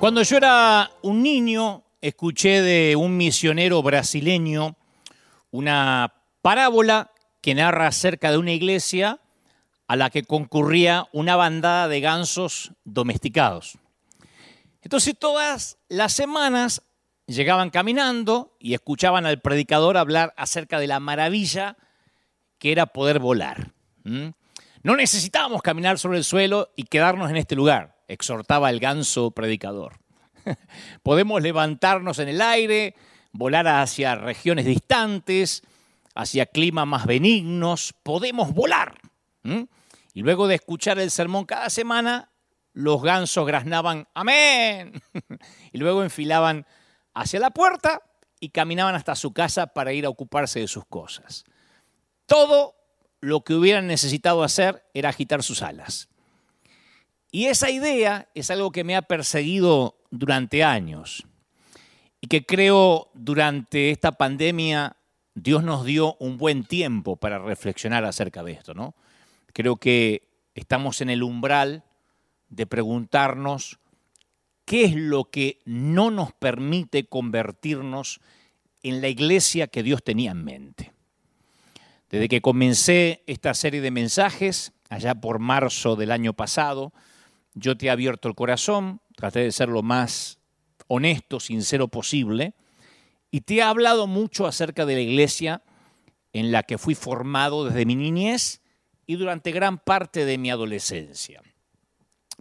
Cuando yo era un niño, escuché de un misionero brasileño una parábola que narra acerca de una iglesia a la que concurría una bandada de gansos domesticados. Entonces todas las semanas llegaban caminando y escuchaban al predicador hablar acerca de la maravilla que era poder volar. No necesitábamos caminar sobre el suelo y quedarnos en este lugar exhortaba el ganso predicador. Podemos levantarnos en el aire, volar hacia regiones distantes, hacia climas más benignos, podemos volar. Y luego de escuchar el sermón cada semana, los gansos graznaban, amén. y luego enfilaban hacia la puerta y caminaban hasta su casa para ir a ocuparse de sus cosas. Todo lo que hubieran necesitado hacer era agitar sus alas. Y esa idea es algo que me ha perseguido durante años y que creo durante esta pandemia Dios nos dio un buen tiempo para reflexionar acerca de esto, ¿no? Creo que estamos en el umbral de preguntarnos qué es lo que no nos permite convertirnos en la iglesia que Dios tenía en mente. Desde que comencé esta serie de mensajes, allá por marzo del año pasado, yo te he abierto el corazón, traté de ser lo más honesto, sincero posible, y te he hablado mucho acerca de la iglesia en la que fui formado desde mi niñez y durante gran parte de mi adolescencia.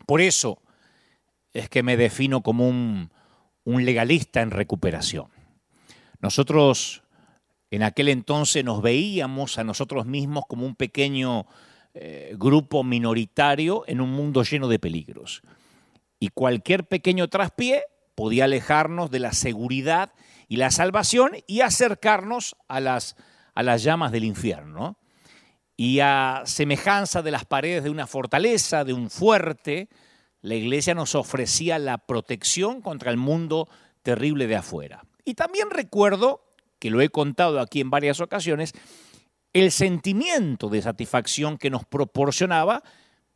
Por eso es que me defino como un, un legalista en recuperación. Nosotros en aquel entonces nos veíamos a nosotros mismos como un pequeño eh, grupo minoritario en un mundo lleno de peligros. Y cualquier pequeño traspié podía alejarnos de la seguridad y la salvación y acercarnos a las, a las llamas del infierno. Y a semejanza de las paredes de una fortaleza, de un fuerte, la iglesia nos ofrecía la protección contra el mundo terrible de afuera. Y también recuerdo, que lo he contado aquí en varias ocasiones, el sentimiento de satisfacción que nos proporcionaba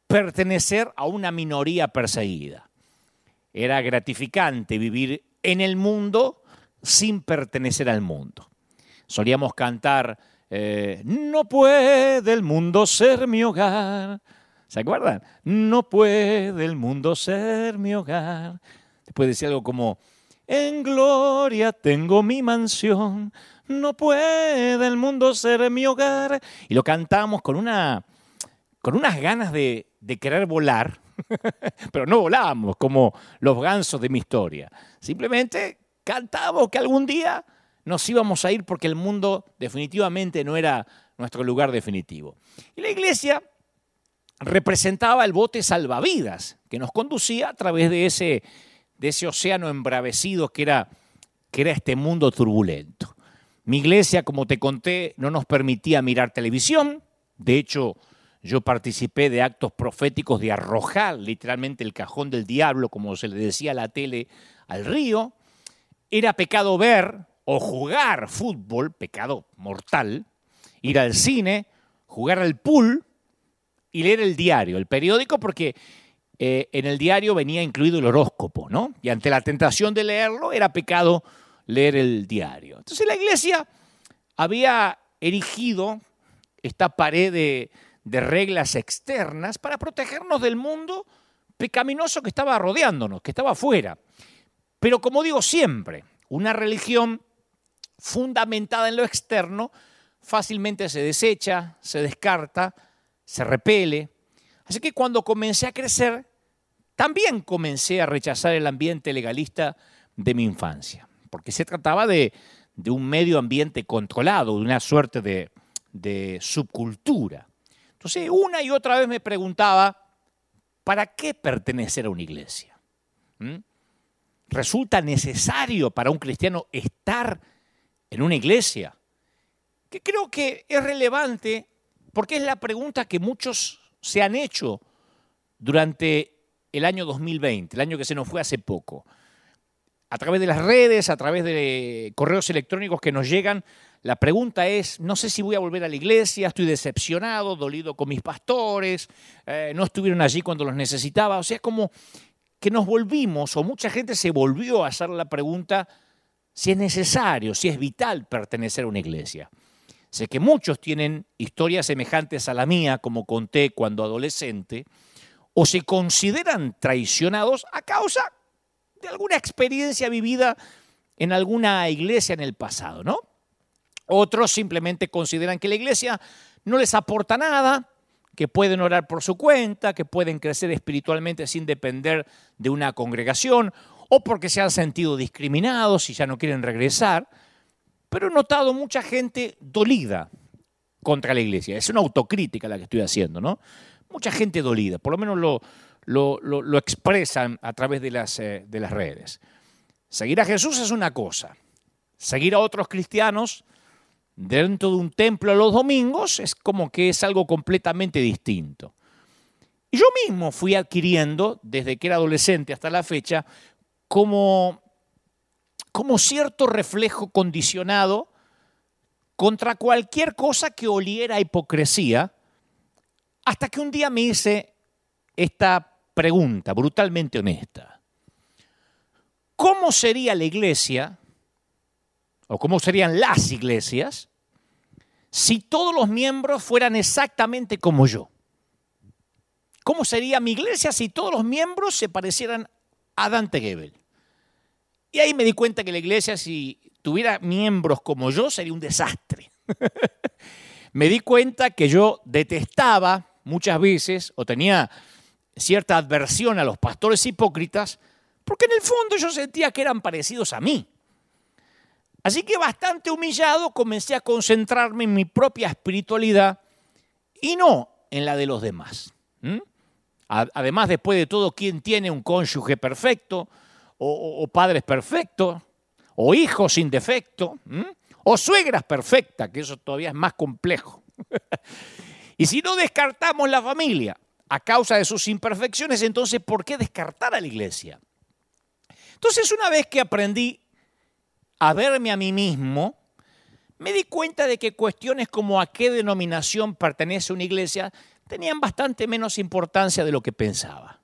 pertenecer a una minoría perseguida. Era gratificante vivir en el mundo sin pertenecer al mundo. Solíamos cantar, eh, no puede el mundo ser mi hogar. ¿Se acuerdan? No puede el mundo ser mi hogar. Después decía algo como, en gloria tengo mi mansión, no puede el mundo ser mi hogar. Y lo cantamos con, una, con unas ganas de, de querer volar, pero no volábamos como los gansos de mi historia. Simplemente cantábamos que algún día nos íbamos a ir porque el mundo definitivamente no era nuestro lugar definitivo. Y la iglesia representaba el bote salvavidas que nos conducía a través de ese, de ese océano embravecido que era, que era este mundo turbulento. Mi iglesia, como te conté, no nos permitía mirar televisión. De hecho, yo participé de actos proféticos de arrojar literalmente el cajón del diablo, como se le decía a la tele, al río. Era pecado ver o jugar fútbol, pecado mortal, ir al cine, jugar al pool y leer el diario, el periódico, porque eh, en el diario venía incluido el horóscopo, ¿no? Y ante la tentación de leerlo era pecado leer el diario. Entonces la iglesia había erigido esta pared de, reglas externas para protegernos del mundo pecaminoso que estaba rodeándonos, que estaba afuera. Pero como digo siempre, una religión fundamentada en lo externo fácilmente se desecha, se descarta, se repele. Así que cuando comencé a crecer, también comencé a rechazar el ambiente legalista de mi infancia porque se trataba de, un medio ambiente controlado, de una suerte de, subcultura. Entonces, una y otra vez me preguntaba, ¿para qué pertenecer a una iglesia? ¿Mm? ¿Resulta necesario para un cristiano estar en una iglesia? Que creo que es relevante porque es la pregunta que muchos se han hecho durante el año 2020, el año que se nos fue hace poco a través de las redes, a través de correos electrónicos que nos llegan. La pregunta es, no sé si voy a volver a la iglesia, estoy decepcionado, dolido con mis pastores, eh, no estuvieron allí cuando los necesitaba. O sea, como, que nos volvimos, o mucha gente se volvió a hacer la pregunta si es necesario, si es vital pertenecer a una iglesia. Sé que muchos tienen historias semejantes a la mía, como conté cuando adolescente, o se consideran traicionados a causa de alguna experiencia vivida en alguna iglesia en el pasado, ¿no? Otros simplemente consideran que la iglesia no les aporta nada, que pueden orar por su cuenta, que pueden crecer espiritualmente sin depender de una congregación, o porque se han sentido discriminados y ya no quieren regresar. Pero he notado mucha gente dolida contra la iglesia. Es una autocrítica la que estoy haciendo, ¿no? Mucha gente dolida, por lo menos lo, lo, expresan a través de las, eh, de las redes. Seguir a Jesús es una cosa. Seguir a otros cristianos dentro de un templo los domingos es como que es algo completamente distinto. Y yo mismo fui adquiriendo, desde que era adolescente hasta la fecha, como, como cierto reflejo condicionado contra cualquier cosa que oliera a hipocresía, hasta que un día me hice esta pregunta brutalmente honesta. ¿Cómo sería la iglesia o cómo serían las iglesias si todos los miembros fueran exactamente como yo. ¿Cómo sería mi iglesia si todos los miembros se parecieran a Dante Gebel? Y ahí me di cuenta que la iglesia, si tuviera miembros como yo, sería un desastre. me di cuenta que yo detestaba muchas veces o tenía cierta adversión a los pastores hipócritas, porque en el fondo yo sentía que eran parecidos a mí. Así que bastante humillado comencé a concentrarme en mi propia espiritualidad y no en la de los demás. Además, después de todo, ¿quién tiene un cónyuge perfecto? ¿O, padres perfectos? ¿O hijos sin defecto? ¿O suegras perfectas? Que eso todavía es más complejo. y si no descartamos la familia a causa de sus imperfecciones, entonces, ¿por qué descartar a la iglesia? Entonces, una vez que aprendí a verme a mí mismo, me di cuenta de que cuestiones como a qué denominación pertenece una iglesia tenían bastante menos importancia de lo que pensaba.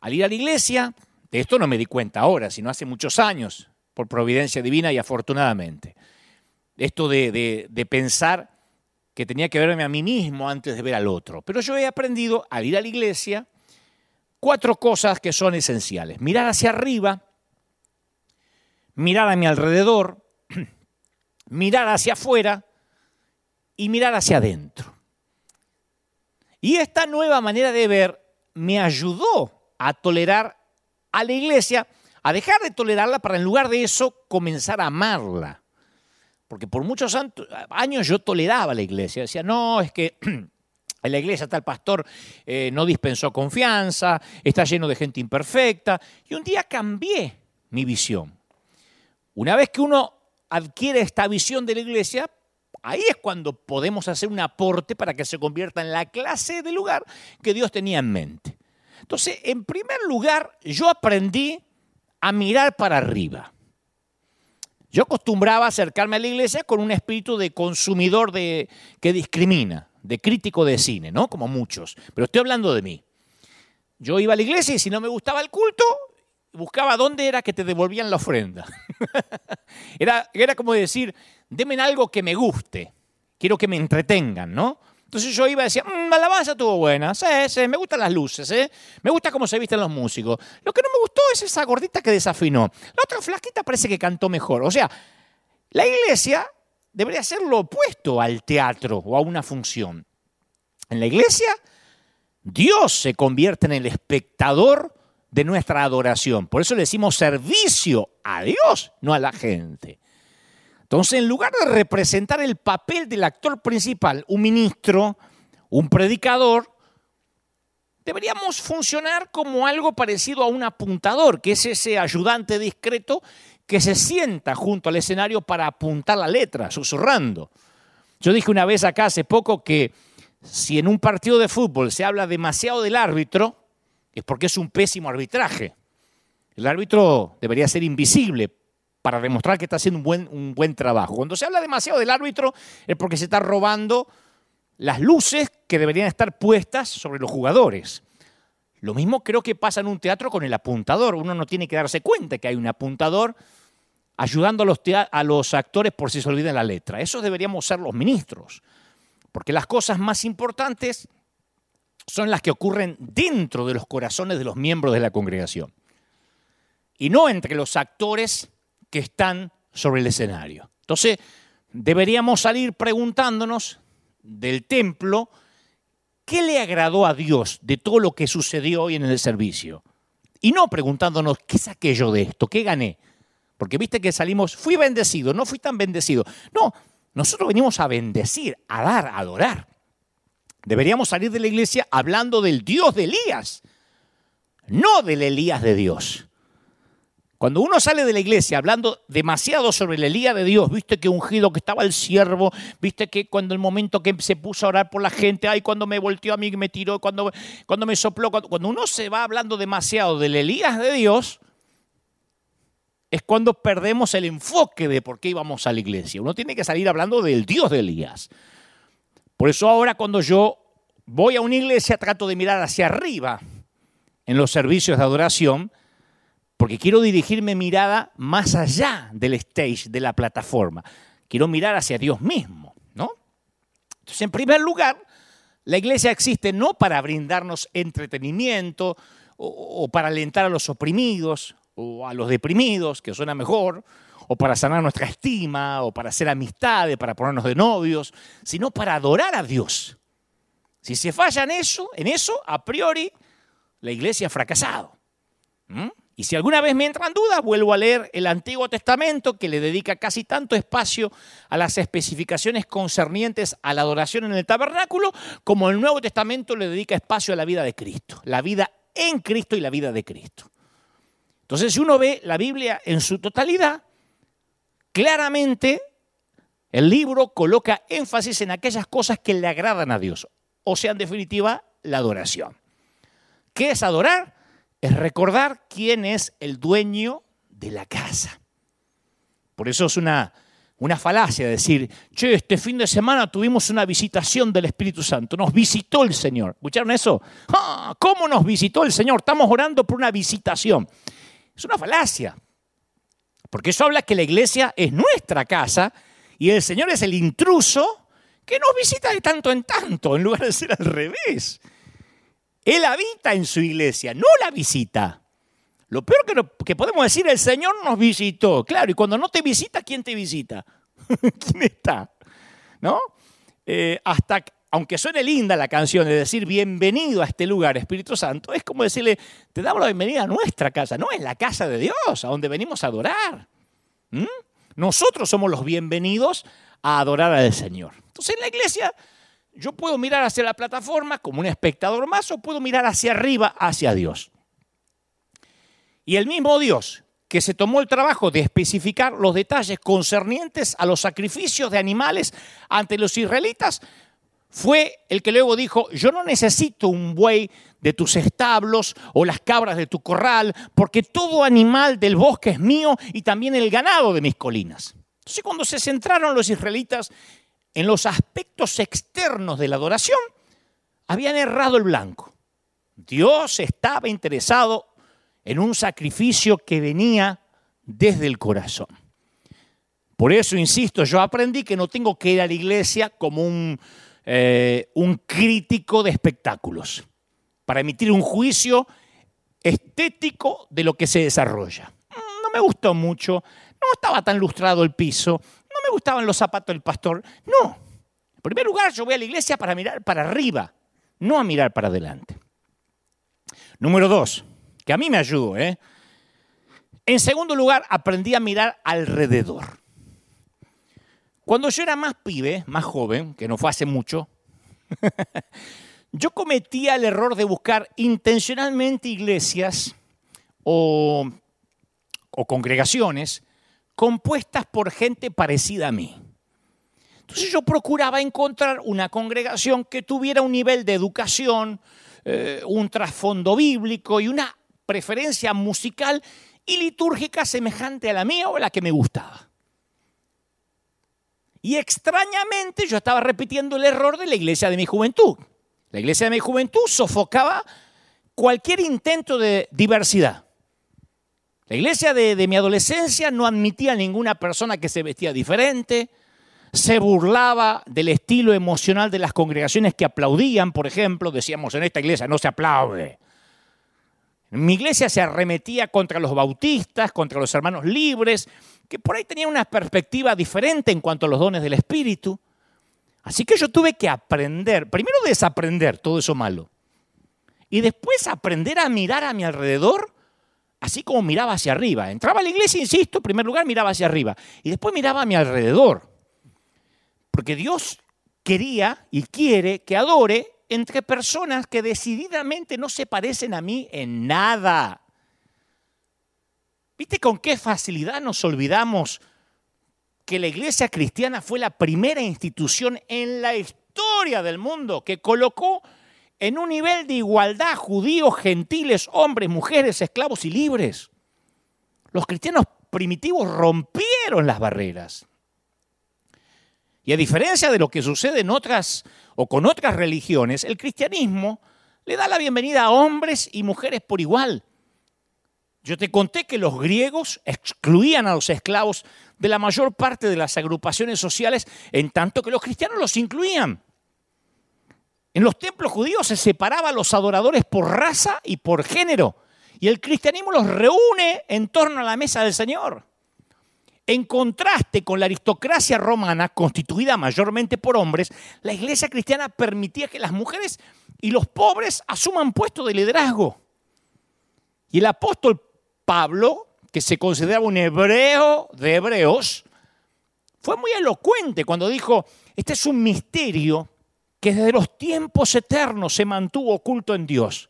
Al ir a la iglesia, de esto no me di cuenta ahora, sino hace muchos años, por providencia divina y afortunadamente. Esto de, de pensar que tenía que verme a mí mismo antes de ver al otro. Pero yo he aprendido al ir a la iglesia cuatro cosas que son esenciales. Mirar hacia arriba, mirar a mi alrededor, mirar hacia afuera y mirar hacia adentro. Y esta nueva manera de ver me ayudó a tolerar a la iglesia, a dejar de tolerarla para en lugar de eso comenzar a amarla. Porque por muchos años yo toleraba a la iglesia, decía, no, es que en la iglesia tal pastor eh, no dispensó confianza, está lleno de gente imperfecta. Y un día cambié mi visión. Una vez que uno adquiere esta visión de la iglesia, ahí es cuando podemos hacer un aporte para que se convierta en la clase de lugar que Dios tenía en mente. Entonces, en primer lugar, yo aprendí a mirar para arriba. Yo acostumbraba acercarme a la iglesia con un espíritu de consumidor de, que discrimina, de crítico de cine, ¿no? Como muchos. Pero estoy hablando de mí. Yo iba a la iglesia y si no me gustaba el culto, buscaba dónde era que te devolvían la ofrenda. era, era como decir, denme algo que me guste, quiero que me entretengan, ¿no? Entonces yo iba y decía, mmm, la alabanza estuvo buena, me gustan las luces, ¿eh? me gusta cómo se visten los músicos. Lo que no me gustó es esa gordita que desafinó. La otra flaquita parece que cantó mejor. O sea, la iglesia debería ser lo opuesto al teatro o a una función. En la iglesia, Dios se convierte en el espectador de nuestra adoración. Por eso le decimos servicio a Dios, no a la gente. Entonces, en lugar de representar el papel del actor principal, un ministro, un predicador, deberíamos funcionar como algo parecido a un apuntador, que es ese ayudante discreto que se sienta junto al escenario para apuntar la letra, susurrando. Yo dije una vez acá hace poco que si en un partido de fútbol se habla demasiado del árbitro, es porque es un pésimo arbitraje. El árbitro debería ser invisible para demostrar que está haciendo un buen, un buen trabajo. Cuando se habla demasiado del árbitro es porque se está robando las luces que deberían estar puestas sobre los jugadores. Lo mismo creo que pasa en un teatro con el apuntador. Uno no tiene que darse cuenta que hay un apuntador ayudando a los, a los actores por si se olvida la letra. Eso deberíamos ser los ministros. Porque las cosas más importantes son las que ocurren dentro de los corazones de los miembros de la congregación. Y no entre los actores que están sobre el escenario. Entonces, deberíamos salir preguntándonos del templo, ¿qué le agradó a Dios de todo lo que sucedió hoy en el servicio? Y no preguntándonos, ¿qué saqué yo de esto? ¿Qué gané? Porque viste que salimos, fui bendecido, no fui tan bendecido. No, nosotros venimos a bendecir, a dar, a adorar. Deberíamos salir de la iglesia hablando del Dios de Elías, no del Elías de Dios. Cuando uno sale de la iglesia hablando demasiado sobre el Elías de Dios, viste que ungido que estaba el siervo, viste que cuando el momento que se puso a orar por la gente, ay, cuando me volteó a mí, me tiró, cuando, cuando me sopló, cuando uno se va hablando demasiado del Elías de Dios, es cuando perdemos el enfoque de por qué íbamos a la iglesia. Uno tiene que salir hablando del Dios de Elías. Por eso ahora cuando yo voy a una iglesia trato de mirar hacia arriba en los servicios de adoración porque quiero dirigirme mirada más allá del stage, de la plataforma. Quiero mirar hacia Dios mismo, ¿no? Entonces, en primer lugar, la iglesia existe no para brindarnos entretenimiento o, para alentar a los oprimidos o a los deprimidos, que suena mejor, o para sanar nuestra estima, o para hacer amistades, para ponernos de novios, sino para adorar a Dios. Si se falla en eso, en eso, a priori, la iglesia ha fracasado. ¿Mm? Y si alguna vez me entran dudas, vuelvo a leer el Antiguo Testamento, que le dedica casi tanto espacio a las especificaciones concernientes a la adoración en el tabernáculo, como el Nuevo Testamento le dedica espacio a la vida de Cristo, la vida en Cristo y la vida de Cristo. Entonces, si uno ve la Biblia en su totalidad, claramente el libro coloca énfasis en aquellas cosas que le agradan a Dios, o sea, en definitiva, la adoración. ¿Qué es adorar? Es recordar quién es el dueño de la casa. Por eso es una, una falacia decir, che, este fin de semana tuvimos una visitación del Espíritu Santo, nos visitó el Señor. ¿Escucharon eso? ¡Ah! ¿Cómo nos visitó el Señor? Estamos orando por una visitación. Es una falacia, porque eso habla que la iglesia es nuestra casa y el Señor es el intruso que nos visita de tanto en tanto, en lugar de ser al revés. Él habita en su iglesia, no la visita. Lo peor que, podemos decir, el Señor nos visitó. Claro, y cuando no te visita, ¿quién te visita? ¿Quién está? ¿No? Eh, hasta, aunque suene linda la canción de decir bienvenido a este lugar, Espíritu Santo, es como decirle, te damos la bienvenida a nuestra casa, no es la casa de Dios, a donde venimos a adorar. ¿Mm? Nosotros somos los bienvenidos a adorar al Señor. Entonces en la iglesia yo puedo mirar hacia la plataforma como un espectador más o puedo mirar hacia arriba, hacia Dios. Y el mismo Dios que se tomó el trabajo de especificar los detalles concernientes a los sacrificios de animales ante los israelitas, fue el que luego dijo, yo no necesito un buey de tus establos o las cabras de tu corral, porque todo animal del bosque es mío y también el ganado de mis colinas. Entonces cuando se centraron los israelitas en los aspectos externos de la adoración, habían errado el blanco. Dios estaba interesado en un sacrificio que venía desde el corazón. Por eso, insisto, yo aprendí que no tengo que ir a la iglesia como un, eh, un crítico de espectáculos, para emitir un juicio estético de lo que se desarrolla. No me gustó mucho, no estaba tan lustrado el piso, me gustaban los zapatos del pastor. No. En primer lugar, yo voy a la iglesia para mirar para arriba, no a mirar para adelante. Número dos, que a mí me ayudó. ¿eh? En segundo lugar, aprendí a mirar alrededor. Cuando yo era más pibe, más joven, que no fue hace mucho, yo cometía el error de buscar intencionalmente iglesias o, o congregaciones compuestas por gente parecida a mí. Entonces yo procuraba encontrar una congregación que tuviera un nivel de educación, eh, un trasfondo bíblico y una preferencia musical y litúrgica semejante a la mía o a la que me gustaba. Y extrañamente yo estaba repitiendo el error de la iglesia de mi juventud. La iglesia de mi juventud sofocaba cualquier intento de diversidad. La iglesia de, mi adolescencia no admitía a ninguna persona que se vestía diferente, se burlaba del estilo emocional de las congregaciones que aplaudían, por ejemplo, decíamos en esta iglesia no se aplaude. Mi iglesia se arremetía contra los bautistas, contra los hermanos libres, que por ahí tenían una perspectiva diferente en cuanto a los dones del Espíritu. Así que yo tuve que aprender, primero desaprender todo eso malo, y después aprender a mirar a mi alrededor, así como miraba hacia arriba. Entraba a la iglesia, insisto, en primer lugar miraba hacia arriba, y después miraba a mi alrededor. Porque Dios quería y quiere que adore entre personas que decididamente no se parecen a mí en nada. ¿Viste con qué facilidad nos olvidamos que la iglesia cristiana fue la primera institución en la historia del mundo que colocó en un nivel de igualdad judíos, gentiles, hombres, mujeres, esclavos y libres? Los cristianos primitivos rompieron las barreras. Y a diferencia de lo que sucede en otras o con otras religiones, el cristianismo le da la bienvenida a hombres y mujeres por igual. Yo te conté que los griegos excluían a los esclavos de la mayor parte de las agrupaciones sociales, en tanto que los cristianos los incluían. En los templos judíos se separaba a los adoradores por raza y por género, y el cristianismo los reúne en torno a la mesa del Señor. En contraste con la aristocracia romana, constituida mayormente por hombres, la iglesia cristiana permitía que las mujeres y los pobres asuman puestos de liderazgo. Y el apóstol Pablo, que se consideraba un hebreo de hebreos, fue muy elocuente cuando dijo, este es un misterio que desde los tiempos eternos se mantuvo oculto en Dios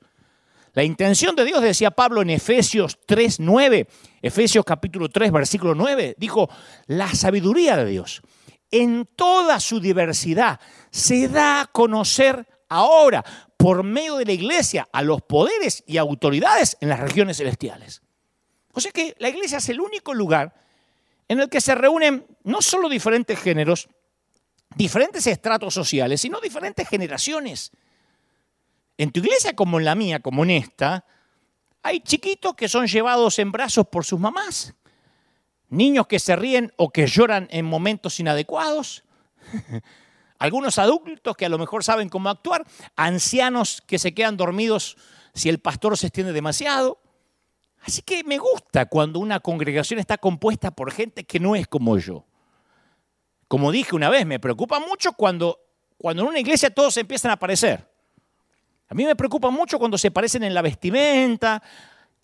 la intención de Dios, decía Pablo en Efesios 3, 9, Efesios capítulo 3, versículo 9, dijo, la sabiduría de Dios en toda su diversidad se da a conocer ahora por medio de la iglesia a los poderes y autoridades en las regiones celestiales. O sea que la iglesia es el único lugar en el que se reúnen no solo diferentes géneros, diferentes estratos sociales, sino diferentes generaciones. En tu iglesia como en la mía, como en esta, hay chiquitos que son llevados en brazos por sus mamás, niños que se ríen o que lloran en momentos inadecuados, algunos adultos que a lo mejor saben cómo actuar, ancianos que se quedan dormidos si el pastor se extiende demasiado. Así que me gusta cuando una congregación está compuesta por gente que no es como yo. Como dije una vez, me preocupa mucho cuando, cuando en una iglesia todos empiezan a aparecer. A mí me preocupa mucho cuando se parecen en la vestimenta,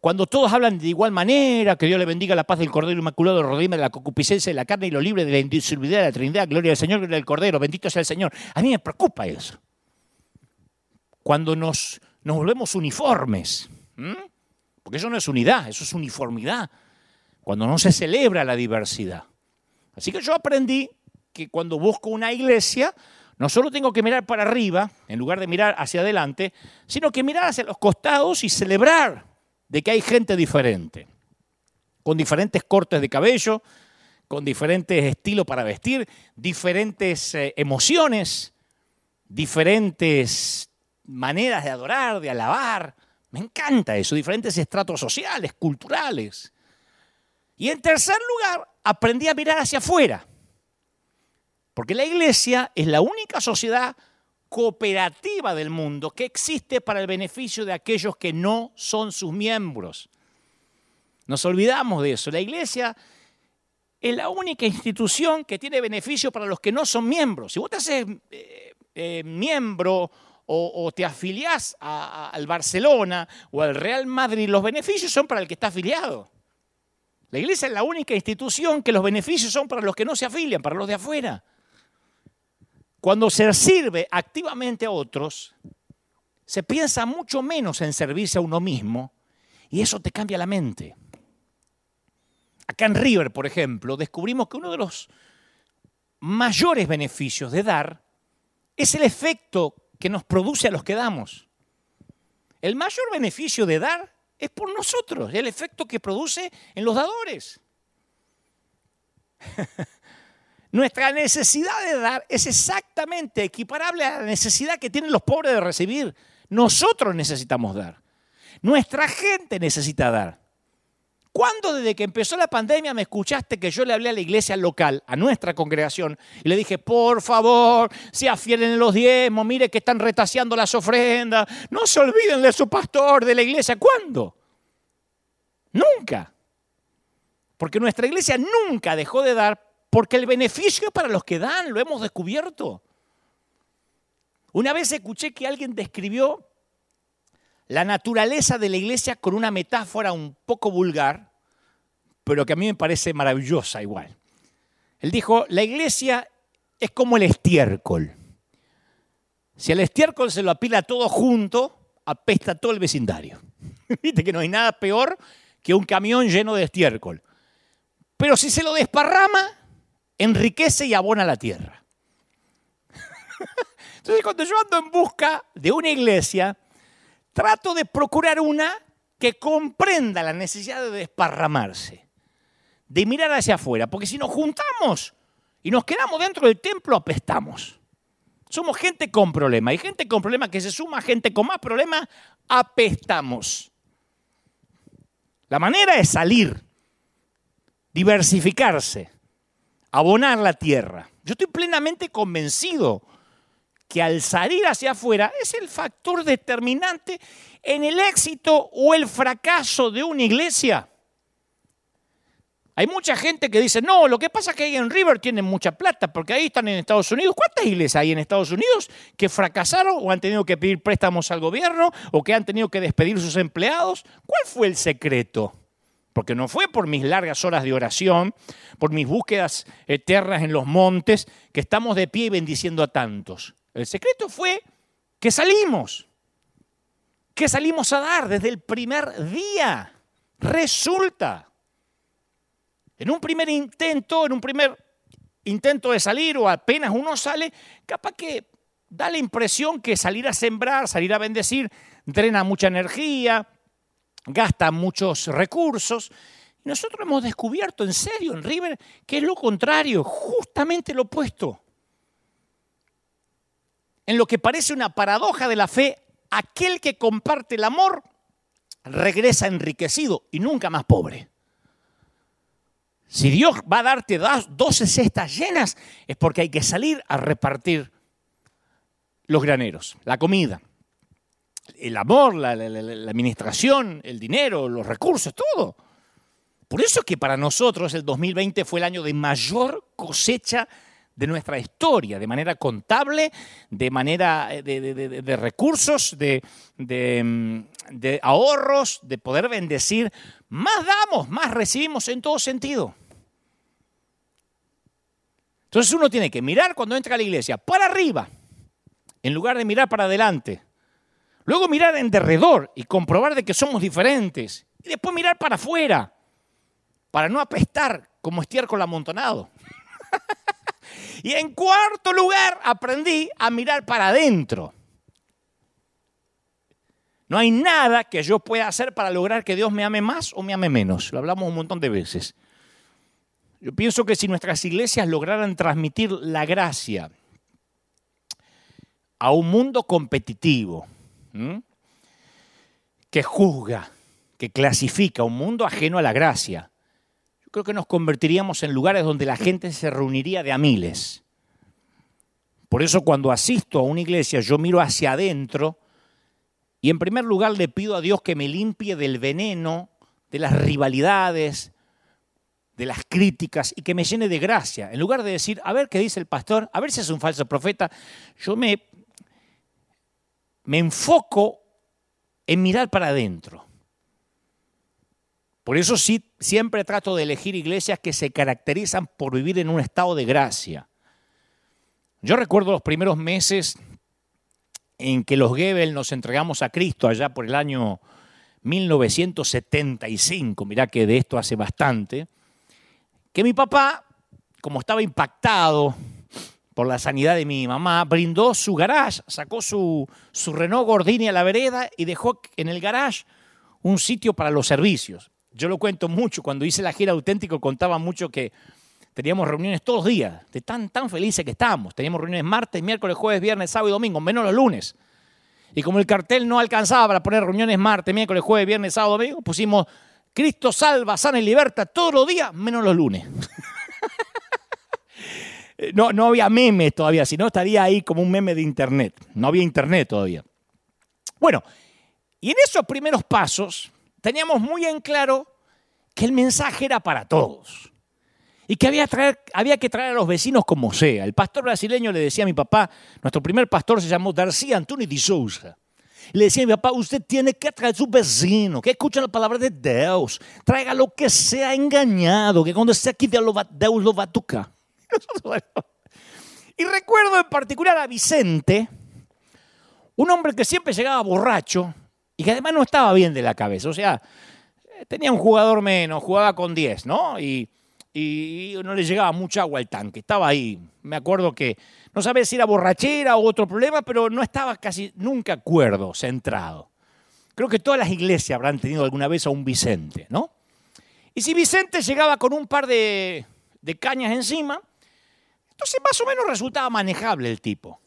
cuando todos hablan de igual manera, que Dios le bendiga la paz del Cordero Inmaculado, rodime de la concupiscencia de la carne y lo libre de la indisolubilidad de la Trinidad, gloria al Señor, gloria al Cordero, bendito sea el Señor. A mí me preocupa eso. Cuando nos, nos volvemos uniformes, porque eso no es unidad, eso es uniformidad. Cuando no se celebra la diversidad. Así que yo aprendí que cuando busco una iglesia, no solo tengo que mirar para arriba, en lugar de mirar hacia adelante, sino que mirar hacia los costados y celebrar de que hay gente diferente, con diferentes cortes de cabello, con diferentes estilos para vestir, diferentes eh, emociones, diferentes maneras de adorar, de alabar. Me encanta eso, diferentes estratos sociales, culturales. Y en tercer lugar, aprendí a mirar hacia afuera. Porque la iglesia es la única sociedad cooperativa del mundo que existe para el beneficio de aquellos que no son sus miembros. Nos olvidamos de eso. La iglesia es la única institución que tiene beneficio para los que no son miembros. Si vos te haces eh, eh, miembro o, te afiliás al Barcelona o al Real Madrid, los beneficios son para el que está afiliado. La iglesia es la única institución que los beneficios son para los que no se afilian, para los de afuera. Cuando se sirve activamente a otros, se piensa mucho menos en servirse a uno mismo y eso te cambia la mente. Acá en River, por ejemplo, descubrimos que uno de los mayores beneficios de dar es el efecto que nos produce a los que damos. El mayor beneficio de dar es por nosotros, el efecto que produce en los dadores. Nuestra necesidad de dar es exactamente equiparable a la necesidad que tienen los pobres de recibir. Nosotros necesitamos dar. Nuestra gente necesita dar. ¿Cuándo desde que empezó la pandemia me escuchaste que yo le hablé a la iglesia local, a nuestra congregación, y le dije, por favor, se afieren los diezmos, mire que están retaseando las ofrendas, no se olviden de su pastor, de la iglesia? ¿Cuándo? Nunca. Porque nuestra iglesia nunca dejó de dar porque el beneficio es para los que dan, lo hemos descubierto. Una vez escuché que alguien describió la naturaleza de la iglesia con una metáfora un poco vulgar, pero que a mí me parece maravillosa igual. Él dijo, la iglesia es como el estiércol. Si el estiércol se lo apila todo junto, apesta todo el vecindario. Viste que no hay nada peor que un camión lleno de estiércol. Pero si se lo desparrama, enriquece y abona la tierra. Entonces, cuando yo ando en busca de una iglesia, trato de procurar una que comprenda la necesidad de desparramarse, de mirar hacia afuera, porque si nos juntamos y nos quedamos dentro del templo, apestamos. Somos gente con problemas y gente con problemas que se suma a gente con más problemas, apestamos. La manera es salir, diversificarse, abonar la tierra. Yo estoy plenamente convencido que al salir hacia afuera es el factor determinante en el éxito o el fracaso de una iglesia. Hay mucha gente que dice, no, lo que pasa es que ahí en River tienen mucha plata, porque ahí están en Estados Unidos. ¿Cuántas iglesias hay en Estados Unidos que fracasaron o han tenido que pedir préstamos al gobierno o que han tenido que despedir sus empleados? ¿Cuál fue el secreto? Porque no fue por mis largas horas de oración, por mis búsquedas eternas en los montes, que estamos de pie y bendiciendo a tantos. El secreto fue que salimos, que salimos a dar desde el primer día. Resulta, en un primer intento, en un primer intento de salir o apenas uno sale, capaz que da la impresión que salir a sembrar, salir a bendecir, drena mucha energía, gasta muchos recursos. Nosotros hemos descubierto en serio en River que es lo contrario, justamente lo opuesto en lo que parece una paradoja de la fe, aquel que comparte el amor regresa enriquecido y nunca más pobre. Si Dios va a darte 12 cestas llenas, es porque hay que salir a repartir los graneros, la comida, el amor, la, administración, el dinero, los recursos, todo. Por eso es que para nosotros el 2020 fue el año de mayor cosecha de nuestra historia, de manera contable, de manera eh, de, recursos, mm, de, ahorros, de poder bendecir. Más damos, más recibimos en todo sentido. Entonces uno tiene que mirar cuando entra a la iglesia para arriba, en lugar de mirar para adelante. Luego mirar en derredor y comprobar de que somos diferentes. Y después mirar para afuera, para no apestar como estiércol amontonado. Y en cuarto lugar, aprendí a mirar para adentro. No hay nada que yo pueda hacer para lograr que Dios me ame más o me ame menos. Lo hablamos un montón de veces. Yo pienso que si nuestras iglesias lograran transmitir la gracia a un mundo competitivo, que juzga, que clasifica, un mundo ajeno a la gracia, creo que nos convertiríamos en lugares donde la gente se reuniría de a miles. Por eso cuando asisto a una iglesia yo miro hacia adentro y en primer lugar le pido a Dios que me limpie del veneno, de las rivalidades, de las críticas y que me llene de gracia. En lugar de decir, a ver qué dice el pastor, a ver si es un falso profeta, yo me, me enfoco en mirar para adentro. Por eso sí, siempre trato de elegir iglesias que se caracterizan por vivir en un estado de gracia. Yo recuerdo los primeros meses en que los Gebel nos entregamos a Cristo allá por el año 1975, mirá que de esto hace bastante, que mi papá, como estaba impactado por la sanidad de mi mamá, brindó su garage, sacó su, su Renault Gordini a la vereda y dejó en el garage un sitio para los servicios. Yo lo cuento mucho, cuando hice la gira auténtico contaba mucho que teníamos reuniones todos los días, de tan, tan felices que estábamos. Teníamos reuniones martes, miércoles, jueves, viernes, sábado y domingo, menos los lunes. Y como el cartel no alcanzaba para poner reuniones martes, miércoles, jueves, viernes, sábado, domingo, pusimos Cristo salva, sana y liberta todos los días, menos los lunes. no, no había memes todavía, sino estaría ahí como un meme de internet. No había internet todavía. Bueno, y en esos primeros pasos teníamos muy en claro que el mensaje era para todos y que había, que traer a los vecinos como sea. El pastor brasileño le decía a mi papá, nuestro primer pastor se llamó Darcy Antonio de Souza. Le decía a mi papá, usted tiene que traer a su vecino, que escuche la palabra de Dios, traiga lo que sea engañado, que cuando esté aquí Dios lo va, Dios lo va a tocar. Y recuerdo en particular a Vicente, un hombre que siempre llegaba borracho y que además no estaba bien de la cabeza. O sea, tenía un jugador menos, jugaba con 10, ¿no? Y no le llegaba mucha agua al tanque, estaba ahí. Me acuerdo que no sabía si era borrachera o otro problema, pero no estaba casi nunca cuerdo, centrado. Creo que todas las iglesias habrán tenido alguna vez a un Vicente, ¿no? Y si Vicente llegaba con un par de cañas encima, entonces más o menos resultaba manejable el tipo.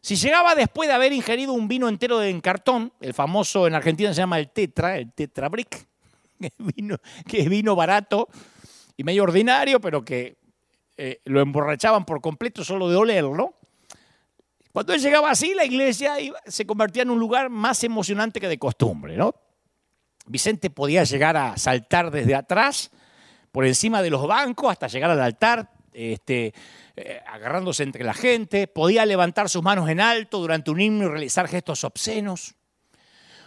Si llegaba después de haber ingerido un vino entero en cartón, el famoso en Argentina se llama el Tetra, el Tetra Brick, que es vino barato, y medio ordinario, pero que eh, lo emborrachaban por completo solo de olerlo. Cuando él llegaba así, la iglesia se convertía en un lugar más emocionante que de costumbre, ¿no? Vicente podía llegar a saltar desde atrás, por encima de los bancos, hasta llegar al altar, este, eh, agarrándose entre la gente, podía levantar sus manos en alto durante un himno y realizar gestos obscenos,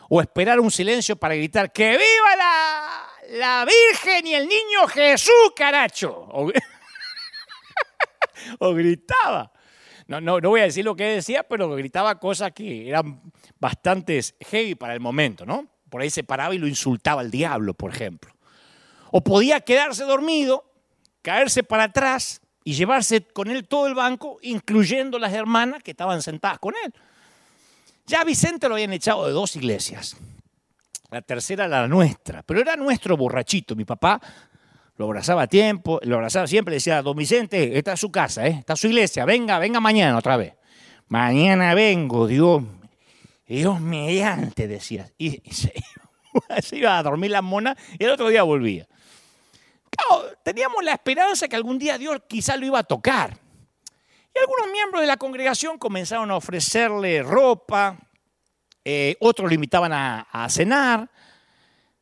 o esperar un silencio para gritar, ¡que viva la, la Virgen y el niño Jesús, caracho. O, gritaba. No, no, no voy a decir lo que decía, pero gritaba cosas que eran bastante heavy para el momento, ¿no? Por ahí se paraba y lo insultaba al diablo, por ejemplo. O podía quedarse dormido, caerse para atrás y llevarse con él todo el banco, incluyendo las hermanas que estaban sentadas con él. Ya Vicente lo habían echado de dos iglesias. La tercera la nuestra, pero era nuestro borrachito. Mi papá lo abrazaba a tiempo, lo abrazaba siempre, le decía, don Vicente, esta es su casa, ¿eh? esta es su iglesia, venga, venga mañana otra vez. Mañana vengo, Dios, Dios mediante, decía. Y, se, iba a dormir la mona y el otro día volvía. Teníamos la esperanza que algún día Dios quizá lo iba a tocar. Y algunos miembros de la congregación comenzaron a ofrecerle ropa, eh, otros lo invitaban a, cenar,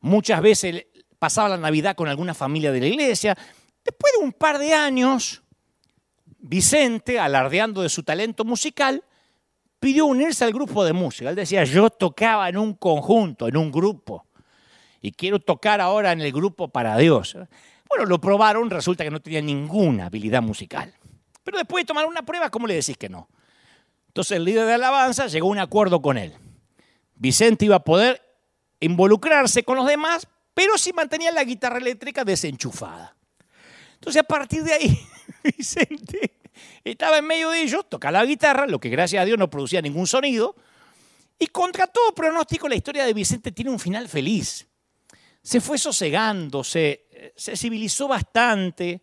muchas veces pasaba la Navidad con alguna familia de la iglesia. Después de un par de años, Vicente, alardeando de su talento musical, pidió unirse al grupo de música. Él decía, yo tocaba en un conjunto, en un grupo, y quiero tocar ahora en el grupo para Dios. Bueno, lo probaron, resulta que no tenía ninguna habilidad musical. Pero después de tomar una prueba, ¿cómo le decís que no? Entonces el líder de alabanza llegó a un acuerdo con él. Vicente iba a poder involucrarse con los demás, pero si mantenía la guitarra eléctrica desenchufada. Entonces a partir de ahí, Vicente estaba en medio de ellos, tocaba la guitarra, lo que gracias a Dios no producía ningún sonido, y contra todo pronóstico la historia de Vicente tiene un final feliz. Se fue sosegando, se, se civilizó bastante,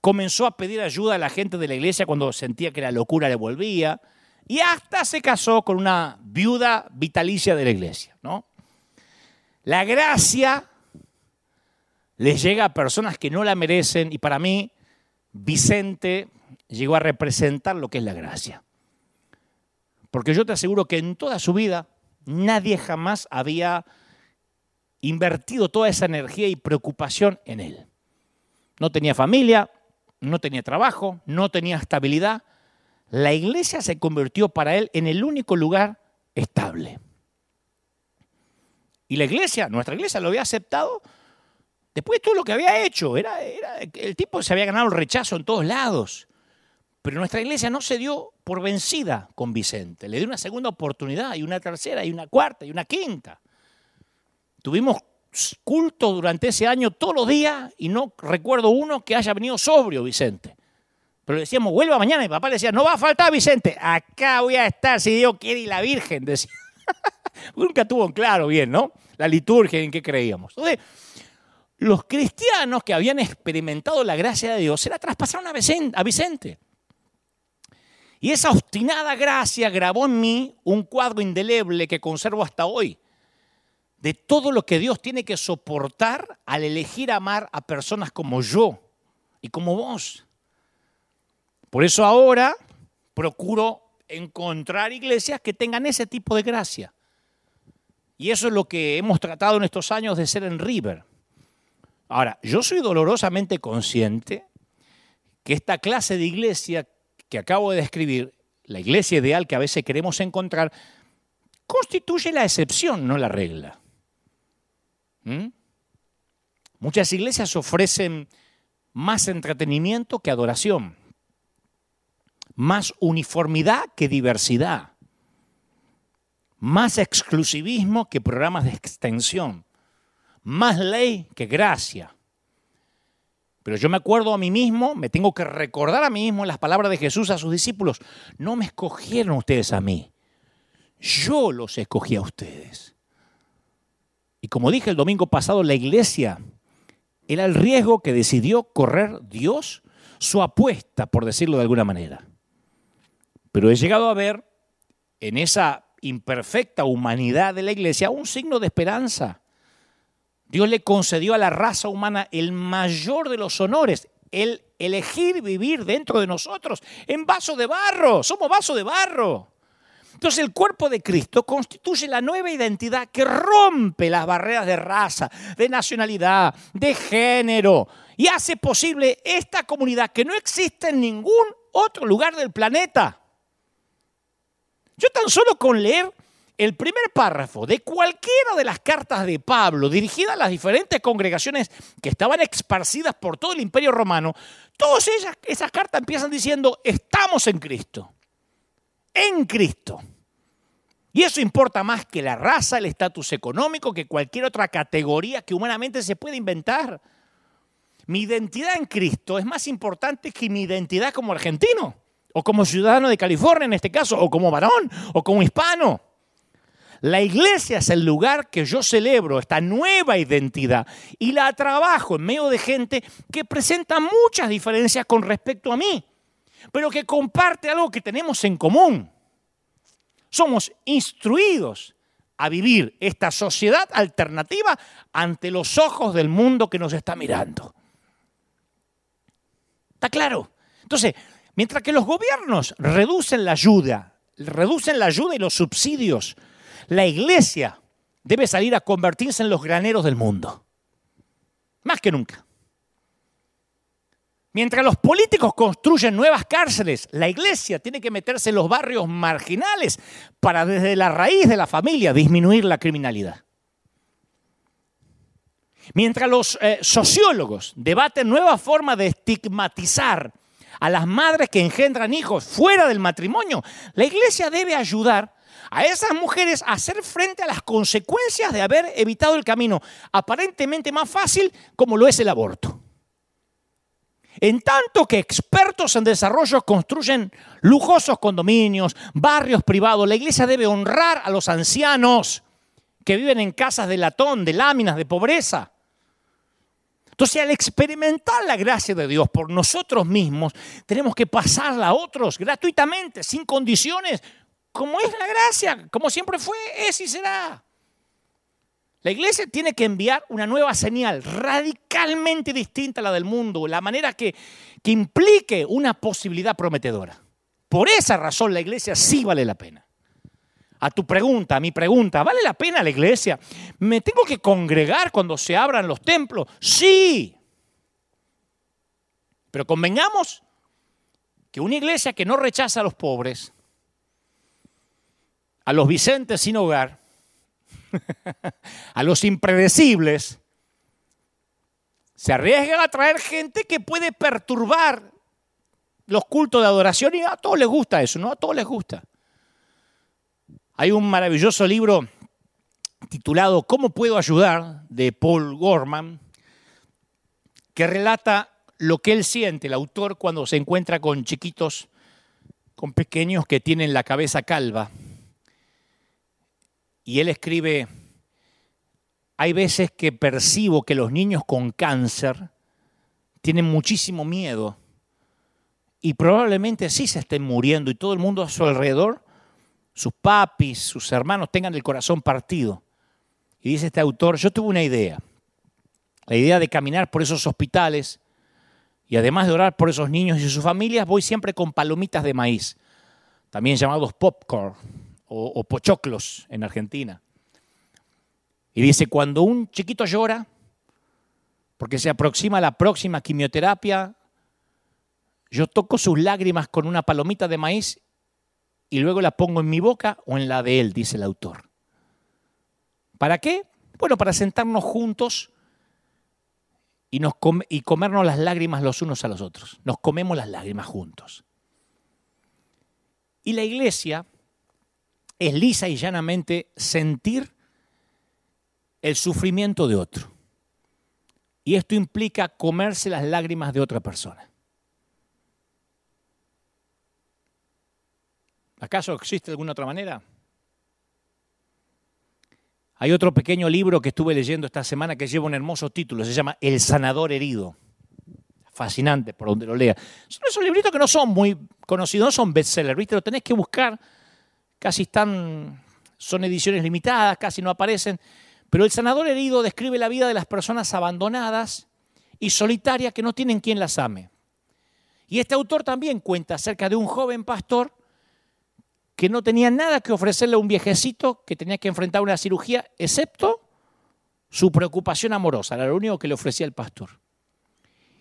comenzó a pedir ayuda a la gente de la iglesia cuando sentía que la locura le volvía, y hasta se casó con una viuda vitalicia de la iglesia. ¿no? La gracia les llega a personas que no la merecen y para mí Vicente llegó a representar lo que es la gracia. Porque yo te aseguro que en toda su vida nadie jamás había invertido toda esa energía y preocupación en él. No tenía familia, no tenía trabajo, no tenía estabilidad, la iglesia se convirtió para él en el único lugar estable. Y la iglesia, nuestra iglesia, lo había aceptado después de todo lo que había hecho. Era, el tipo se había ganado el rechazo en todos lados. Pero nuestra iglesia no se dio por vencida con Vicente. Le dio una segunda oportunidad, y una tercera, y una cuarta, y una quinta. Tuvimos culto durante ese año todos los días y no recuerdo uno que haya venido sobrio, Vicente. Pero le decíamos, vuelva mañana. Y papá le decía, no va a faltar Vicente. Acá voy a estar si Dios quiere y la Virgen. Nunca tuvo claro bien, ¿no? La liturgia en qué creíamos. Entonces, los cristianos que habían experimentado la gracia de Dios se la traspasaron a Vicente. Y esa obstinada gracia grabó en mí un cuadro indeleble que conservo hasta hoy de todo lo que Dios tiene que soportar al elegir amar a personas como yo y como vos. Por eso ahora procuro encontrar iglesias que tengan ese tipo de gracia. Y eso es lo que hemos tratado en estos años de ser en River. Ahora, yo soy dolorosamente consciente que esta clase de iglesia que acabo de describir, la iglesia ideal que a veces queremos encontrar, constituye la excepción, no la regla. ¿Mm? Muchas iglesias ofrecen más entretenimiento que adoración, más uniformidad que diversidad, más exclusivismo que programas de extensión, más ley que gracia. Pero yo me acuerdo a mí mismo, me tengo que recordar a mí mismo las palabras de Jesús a sus discípulos. No me escogieron ustedes a mí, yo los escogí a ustedes. Y como dije el domingo pasado, la iglesia era el riesgo que decidió correr Dios, su apuesta, por decirlo de alguna manera. Pero he llegado a ver en esa imperfecta humanidad de la iglesia un signo de esperanza. Dios le concedió a la raza humana el mayor de los honores, el elegir vivir dentro de nosotros en vaso de barro. Somos vaso de barro. Entonces el cuerpo de Cristo constituye la nueva identidad que rompe las barreras de raza, de nacionalidad, de género y hace posible esta comunidad que no existe en ningún otro lugar del planeta. Yo tan solo con leer el primer párrafo de cualquiera de las cartas de Pablo dirigidas a las diferentes congregaciones que estaban esparcidas por todo el imperio romano, todas ellas, esas cartas empiezan diciendo, estamos en Cristo, en Cristo. Y eso importa más que la raza, el estatus económico, que cualquier otra categoría que humanamente se puede inventar. Mi identidad en Cristo es más importante que mi identidad como argentino, o como ciudadano de California en este caso, o como varón, o como hispano. La iglesia es el lugar que yo celebro esta nueva identidad y la trabajo en medio de gente que presenta muchas diferencias con respecto a mí, pero que comparte algo que tenemos en común. Somos instruidos a vivir esta sociedad alternativa ante los ojos del mundo que nos está mirando. ¿Está claro? Entonces, mientras que los gobiernos reducen la ayuda, reducen la ayuda y los subsidios la iglesia debe salir a convertirse en los graneros del mundo. Más que nunca. Mientras los políticos construyen nuevas cárceles, la iglesia tiene que meterse en los barrios marginales para desde la raíz de la familia disminuir la criminalidad. Mientras los eh, sociólogos debaten nuevas formas de estigmatizar a las madres que engendran hijos fuera del matrimonio, la iglesia debe ayudar a esas mujeres hacer frente a las consecuencias de haber evitado el camino aparentemente más fácil como lo es el aborto. En tanto que expertos en desarrollo construyen lujosos condominios, barrios privados, la iglesia debe honrar a los ancianos que viven en casas de latón, de láminas, de pobreza. Entonces, al experimentar la gracia de Dios por nosotros mismos, tenemos que pasarla a otros gratuitamente, sin condiciones, como es la gracia, como siempre fue, es y será. La iglesia tiene que enviar una nueva señal radicalmente distinta a la del mundo, la manera que, que implique una posibilidad prometedora. Por esa razón la iglesia sí vale la pena. A tu pregunta, a mi pregunta, ¿vale la pena la iglesia? ¿Me tengo que congregar cuando se abran los templos? Sí. Pero convengamos que una iglesia que no rechaza a los pobres, a los Vicentes sin hogar, a los impredecibles, se arriesgan a traer gente que puede perturbar los cultos de adoración y a todos les gusta eso, ¿no? A todos les gusta. Hay un maravilloso libro titulado ¿Cómo puedo ayudar? de Paul Gorman, que relata lo que él siente, el autor, cuando se encuentra con chiquitos, con pequeños que tienen la cabeza calva y él escribe, hay veces que percibo que los niños con cáncer tienen muchísimo miedo y probablemente sí se estén muriendo y todo el mundo a su alrededor, sus papis, sus hermanos tengan el corazón partido. Y dice este autor, yo tuve una idea, la idea de caminar por esos hospitales y además de orar por esos niños y sus familias, voy siempre con palomitas de maíz, también llamados popcorn o, pochoclos en Argentina. Y dice, cuando un chiquito llora, porque se aproxima la próxima quimioterapia, yo toco sus lágrimas con una palomita de maíz y luego la pongo en mi boca o en la de él, dice el autor. ¿Para qué? Bueno, para sentarnos juntos y, nos y comernos las lágrimas los unos a los otros. Nos comemos las lágrimas juntos. Y la iglesia es lisa y llanamente sentir el sufrimiento de otro. Y esto implica comerse las lágrimas de otra persona. ¿Acaso existe alguna otra manera? Hay otro pequeño libro que estuve leyendo esta semana que lleva un hermoso título, se llama El sanador herido. Fascinante por donde lo lea. Son esos libritos que no son muy conocidos, no son bestsellers, ¿viste? Lo tenés que buscar, casi están, son ediciones limitadas, casi no aparecen. Pero el sanador herido describe la vida de las personas abandonadas y solitarias que no tienen quien las ame. Y este autor también cuenta acerca de un joven pastor que no tenía nada que ofrecerle a un viejecito que tenía que enfrentar una cirugía, excepto su preocupación amorosa, era lo único que le ofrecía el pastor.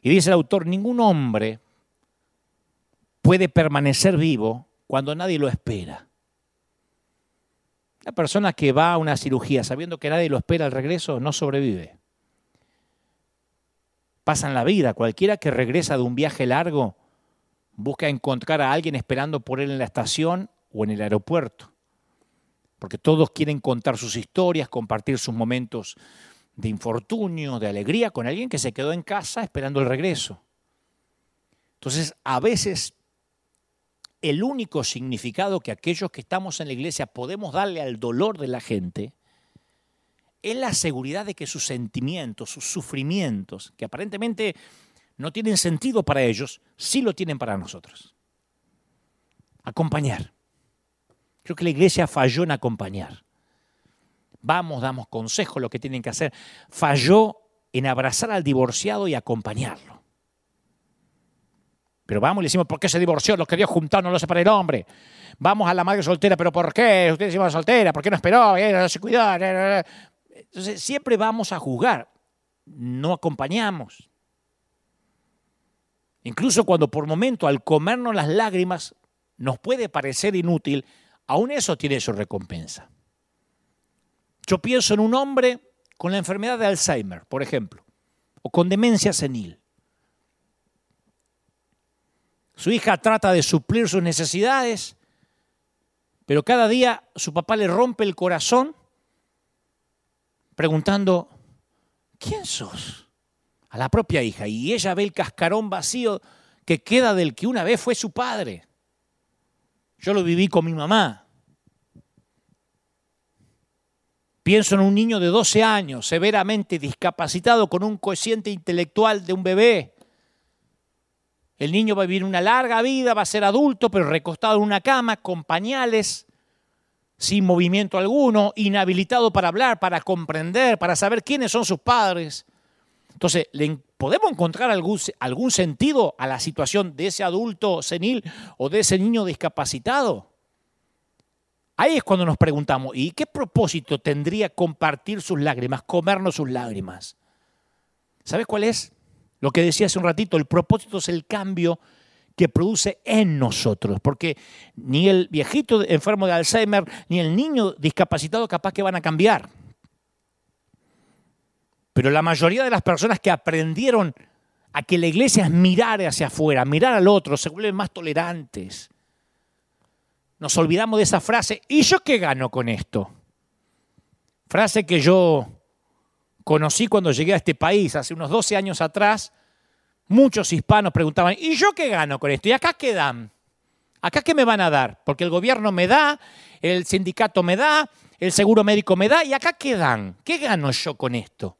Y dice el autor, ningún hombre puede permanecer vivo cuando nadie lo espera. La persona que va a una cirugía sabiendo que nadie lo espera al regreso no sobrevive. Pasan la vida, cualquiera que regresa de un viaje largo busca encontrar a alguien esperando por él en la estación o en el aeropuerto, porque todos quieren contar sus historias, compartir sus momentos de infortunio, de alegría con alguien que se quedó en casa esperando el regreso. Entonces, a veces el único significado que aquellos que estamos en la iglesia podemos darle al dolor de la gente es la seguridad de que sus sentimientos, sus sufrimientos, que aparentemente no tienen sentido para ellos, sí lo tienen para nosotros. Acompañar. Creo que la iglesia falló en acompañar. Vamos, damos consejos, lo que tienen que hacer. Falló en abrazar al divorciado y acompañarlo. Pero vamos le decimos, ¿por qué se divorció? Lo quería juntar, no lo para el hombre. Vamos a la madre soltera, ¿pero por qué? Usted se soltera, ¿por qué no esperó? Eh, no se cuidó. Entonces, siempre vamos a juzgar, no acompañamos. Incluso cuando por momento al comernos las lágrimas nos puede parecer inútil, Aún eso tiene su recompensa. Yo pienso en un hombre con la enfermedad de Alzheimer, por ejemplo, o con demencia senil. Su hija trata de suplir sus necesidades, pero cada día su papá le rompe el corazón preguntando, ¿quién sos? A la propia hija. Y ella ve el cascarón vacío que queda del que una vez fue su padre. Yo lo viví con mi mamá. Pienso en un niño de 12 años, severamente discapacitado, con un cociente intelectual de un bebé. El niño va a vivir una larga vida, va a ser adulto, pero recostado en una cama, con pañales, sin movimiento alguno, inhabilitado para hablar, para comprender, para saber quiénes son sus padres. Entonces, ¿podemos encontrar algún, algún sentido a la situación de ese adulto senil o de ese niño discapacitado? Ahí es cuando nos preguntamos, ¿y qué propósito tendría compartir sus lágrimas, comernos sus lágrimas? ¿Sabes cuál es? Lo que decía hace un ratito, el propósito es el cambio que produce en nosotros, porque ni el viejito enfermo de Alzheimer, ni el niño discapacitado capaz que van a cambiar. Pero la mayoría de las personas que aprendieron a que la iglesia es mirar hacia afuera, mirar al otro, se vuelven más tolerantes. Nos olvidamos de esa frase, ¿y yo qué gano con esto? Frase que yo conocí cuando llegué a este país hace unos 12 años atrás. Muchos hispanos preguntaban, ¿y yo qué gano con esto? ¿Y acá qué dan? ¿Acá qué me van a dar? Porque el gobierno me da, el sindicato me da, el seguro médico me da, ¿y acá qué dan? ¿Qué gano yo con esto?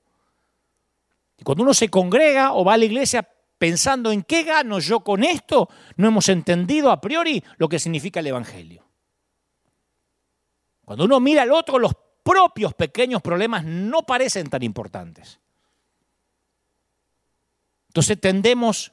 Y cuando uno se congrega o va a la iglesia, pensando en qué gano yo con esto, no hemos entendido a priori lo que significa el Evangelio. Cuando uno mira al otro, los propios pequeños problemas no parecen tan importantes. Entonces tendemos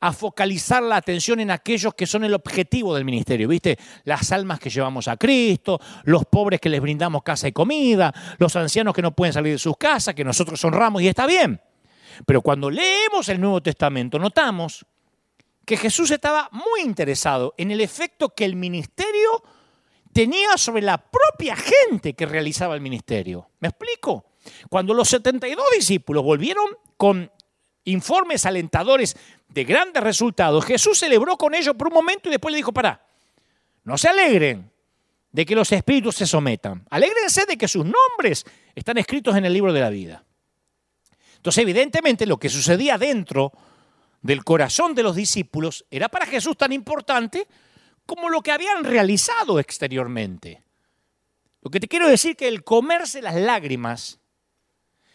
a focalizar la atención en aquellos que son el objetivo del ministerio, ¿viste? Las almas que llevamos a Cristo, los pobres que les brindamos casa y comida, los ancianos que no pueden salir de sus casas, que nosotros honramos y está bien. Pero cuando leemos el Nuevo Testamento notamos que Jesús estaba muy interesado en el efecto que el ministerio tenía sobre la propia gente que realizaba el ministerio. ¿Me explico? Cuando los 72 discípulos volvieron con informes alentadores de grandes resultados, Jesús celebró con ellos por un momento y después le dijo, para, no se alegren de que los espíritus se sometan, alégrense de que sus nombres están escritos en el libro de la vida. Entonces, evidentemente, lo que sucedía dentro del corazón de los discípulos era para Jesús tan importante como lo que habían realizado exteriormente. Lo que te quiero decir que el comerse las lágrimas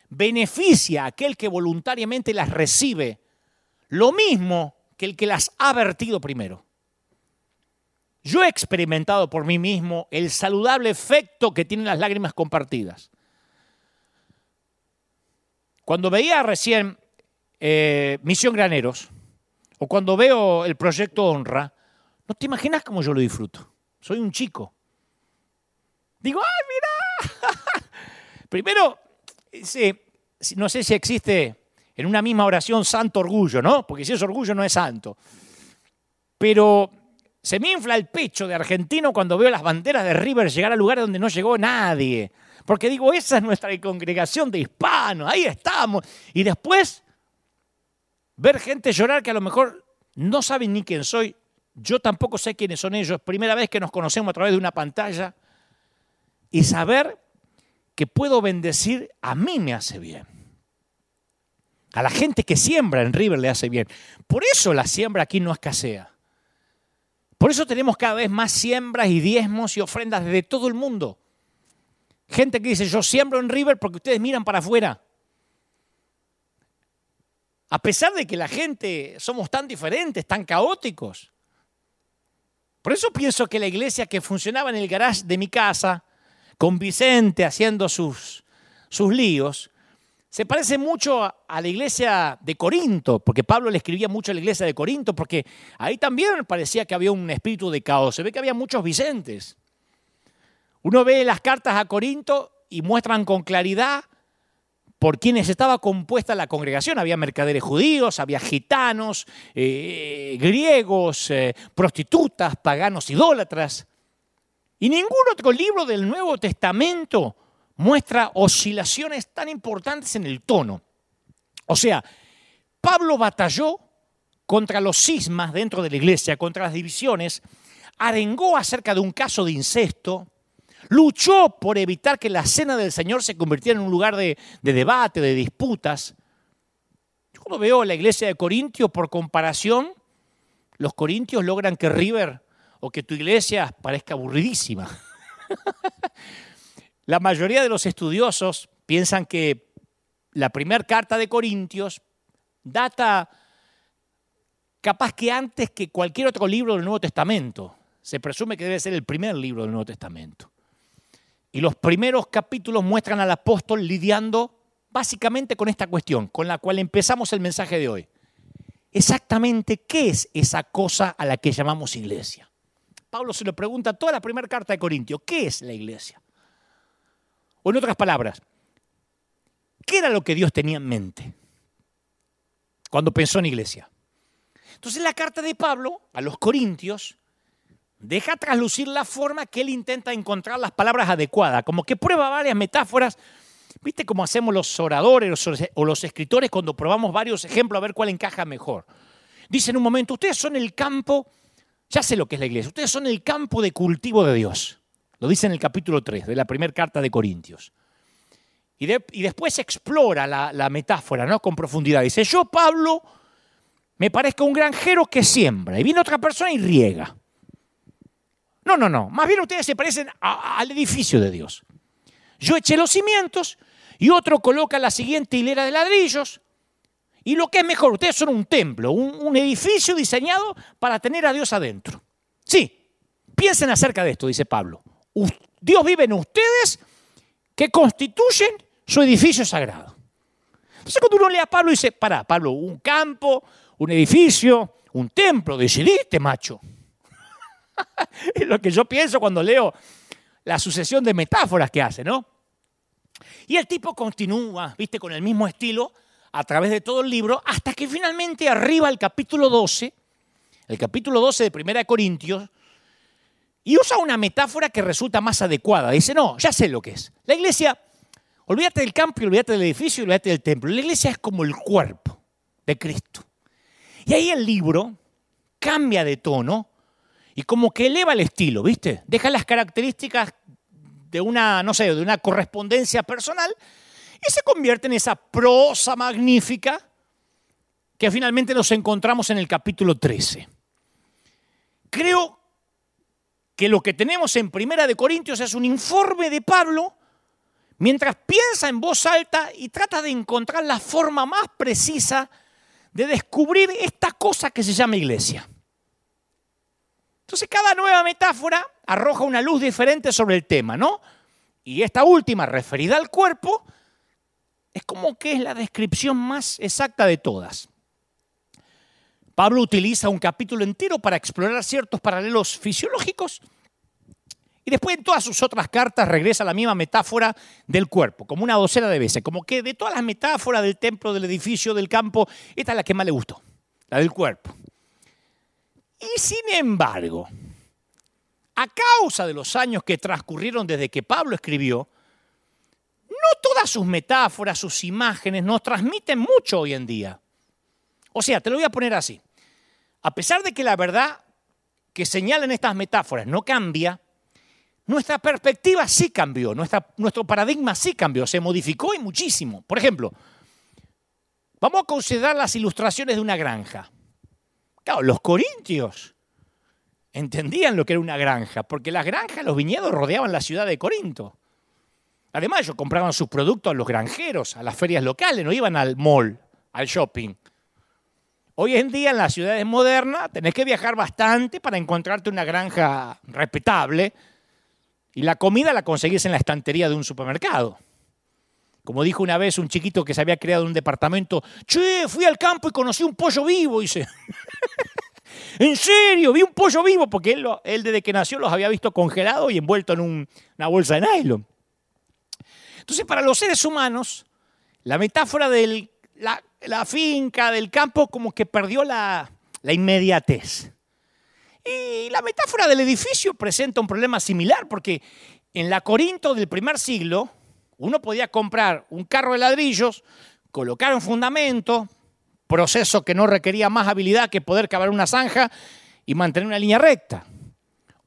beneficia a aquel que voluntariamente las recibe lo mismo que el que las ha vertido primero. Yo he experimentado por mí mismo el saludable efecto que tienen las lágrimas compartidas. Cuando veía recién eh, Misión Graneros, o cuando veo el proyecto Honra, no te imaginas cómo yo lo disfruto. Soy un chico. Digo, ¡ay, mira! Primero, no sé si existe en una misma oración santo orgullo, ¿no? Porque si es orgullo no es santo. Pero se me infla el pecho de argentino cuando veo las banderas de River llegar a lugares donde no llegó nadie. Porque digo, esa es nuestra congregación de hispanos, ahí estamos. Y después ver gente llorar que a lo mejor no saben ni quién soy, yo tampoco sé quiénes son ellos, primera vez que nos conocemos a través de una pantalla, y saber que puedo bendecir a mí me hace bien. A la gente que siembra en River le hace bien. Por eso la siembra aquí no escasea. Por eso tenemos cada vez más siembras y diezmos y ofrendas de todo el mundo. Gente que dice, yo siembro en River porque ustedes miran para afuera. A pesar de que la gente somos tan diferentes, tan caóticos. Por eso pienso que la iglesia que funcionaba en el garage de mi casa, con Vicente haciendo sus, sus líos, se parece mucho a la iglesia de Corinto, porque Pablo le escribía mucho a la iglesia de Corinto, porque ahí también parecía que había un espíritu de caos. Se ve que había muchos Vicentes. Uno ve las cartas a Corinto y muestran con claridad por quienes estaba compuesta la congregación. Había mercaderes judíos, había gitanos, eh, griegos, eh, prostitutas, paganos, idólatras. Y ningún otro libro del Nuevo Testamento muestra oscilaciones tan importantes en el tono. O sea, Pablo batalló contra los cismas dentro de la iglesia, contra las divisiones, arengó acerca de un caso de incesto, luchó por evitar que la cena del Señor se convirtiera en un lugar de, de debate, de disputas. Yo cuando veo la iglesia de Corintios, por comparación, los corintios logran que River o que tu iglesia parezca aburridísima. La mayoría de los estudiosos piensan que la primera carta de Corintios data capaz que antes que cualquier otro libro del Nuevo Testamento. Se presume que debe ser el primer libro del Nuevo Testamento. Y los primeros capítulos muestran al apóstol lidiando básicamente con esta cuestión, con la cual empezamos el mensaje de hoy. Exactamente qué es esa cosa a la que llamamos iglesia. Pablo se lo pregunta toda la primera carta de Corintios, ¿qué es la iglesia? O en otras palabras, ¿qué era lo que Dios tenía en mente cuando pensó en iglesia? Entonces la carta de Pablo a los Corintios deja traslucir la forma que él intenta encontrar las palabras adecuadas, como que prueba varias metáforas. ¿Viste cómo hacemos los oradores o los escritores cuando probamos varios ejemplos a ver cuál encaja mejor? Dice en un momento, ustedes son el campo, ya sé lo que es la iglesia, ustedes son el campo de cultivo de Dios. Lo dice en el capítulo 3 de la primera carta de Corintios. Y, después explora la, metáfora ¿no? con profundidad. Dice, yo, Pablo, me parezco un granjero que siembra. Y viene otra persona y riega. No, no, no. Más bien ustedes se parecen al edificio de Dios. Yo eché los cimientos y otro coloca la siguiente hilera de ladrillos Y lo que es mejor, ustedes son un templo, un, edificio diseñado para tener a Dios adentro. Sí, piensen acerca de esto, dice Pablo. Dios vive en ustedes que constituyen su edificio sagrado. Entonces cuando uno lee a Pablo dice, para, Pablo, un campo, un edificio, un templo, decidiste, macho. es lo que yo pienso cuando leo la sucesión de metáforas que hace, ¿no? Y el tipo continúa, viste, con el mismo estilo a través de todo el libro, hasta que finalmente arriba el capítulo 12, el capítulo 12 de 1 Corintios, y usa una metáfora que resulta más adecuada. Dice, no, ya sé lo que es. La iglesia, olvídate del campo olvídate del edificio olvídate del templo. La iglesia es como el cuerpo de Cristo. Y ahí el libro cambia de tono y como que eleva el estilo, ¿viste? Deja las características de una, no sé, de una correspondencia personal y se convierte en esa prosa magnífica que finalmente nos encontramos en el capítulo 13. Creo que lo que tenemos en Primera de Corintios es un informe de Pablo mientras piensa en voz alta y trata de encontrar la forma más precisa de descubrir esta cosa que se llama iglesia. Entonces cada nueva metáfora arroja una luz diferente sobre el tema, ¿no? Y esta última, referida al cuerpo, es como que es la descripción más exacta de todas. Pablo utiliza un capítulo entero para explorar ciertos paralelos fisiológicos y después en todas sus otras cartas regresa a la misma metáfora del cuerpo, como una docena de veces, como que de todas las metáforas del templo, del edificio, del campo, esta es la que más le gustó, la del cuerpo. Y sin embargo, a causa de los años que transcurrieron desde que Pablo escribió, no todas sus metáforas, sus imágenes nos transmiten mucho hoy en día. O sea, te lo voy a poner así. A pesar de que la verdad que señalan estas metáforas no cambia, nuestra perspectiva sí cambió, nuestro paradigma sí cambió, se modificó y muchísimo. Por ejemplo, vamos a considerar las ilustraciones de una granja. Claro, los corintios entendían lo que era una granja, porque las granjas, los viñedos rodeaban la ciudad de Corinto. Además, ellos compraban sus productos a los granjeros, a las ferias locales, no iban al mall, al shopping. Hoy en día en las ciudades modernas tenés que viajar bastante para encontrarte una granja respetable y la comida la conseguís en la estantería de un supermercado. Como dijo una vez un chiquito que se había creado un departamento, che, fui al campo y conocí un pollo vivo, dice. en serio, vi un pollo vivo, porque él, desde que nació los había visto congelados y envuelto en una bolsa de nylon. Entonces, para los seres humanos, la metáfora de la, finca, del campo, como que perdió la inmediatez. Y la metáfora del edificio presenta un problema similar, porque en la Corinto del primer siglo, uno podía comprar un carro de ladrillos, colocar un fundamento, proceso que no requería más habilidad que poder cavar una zanja y mantener una línea recta.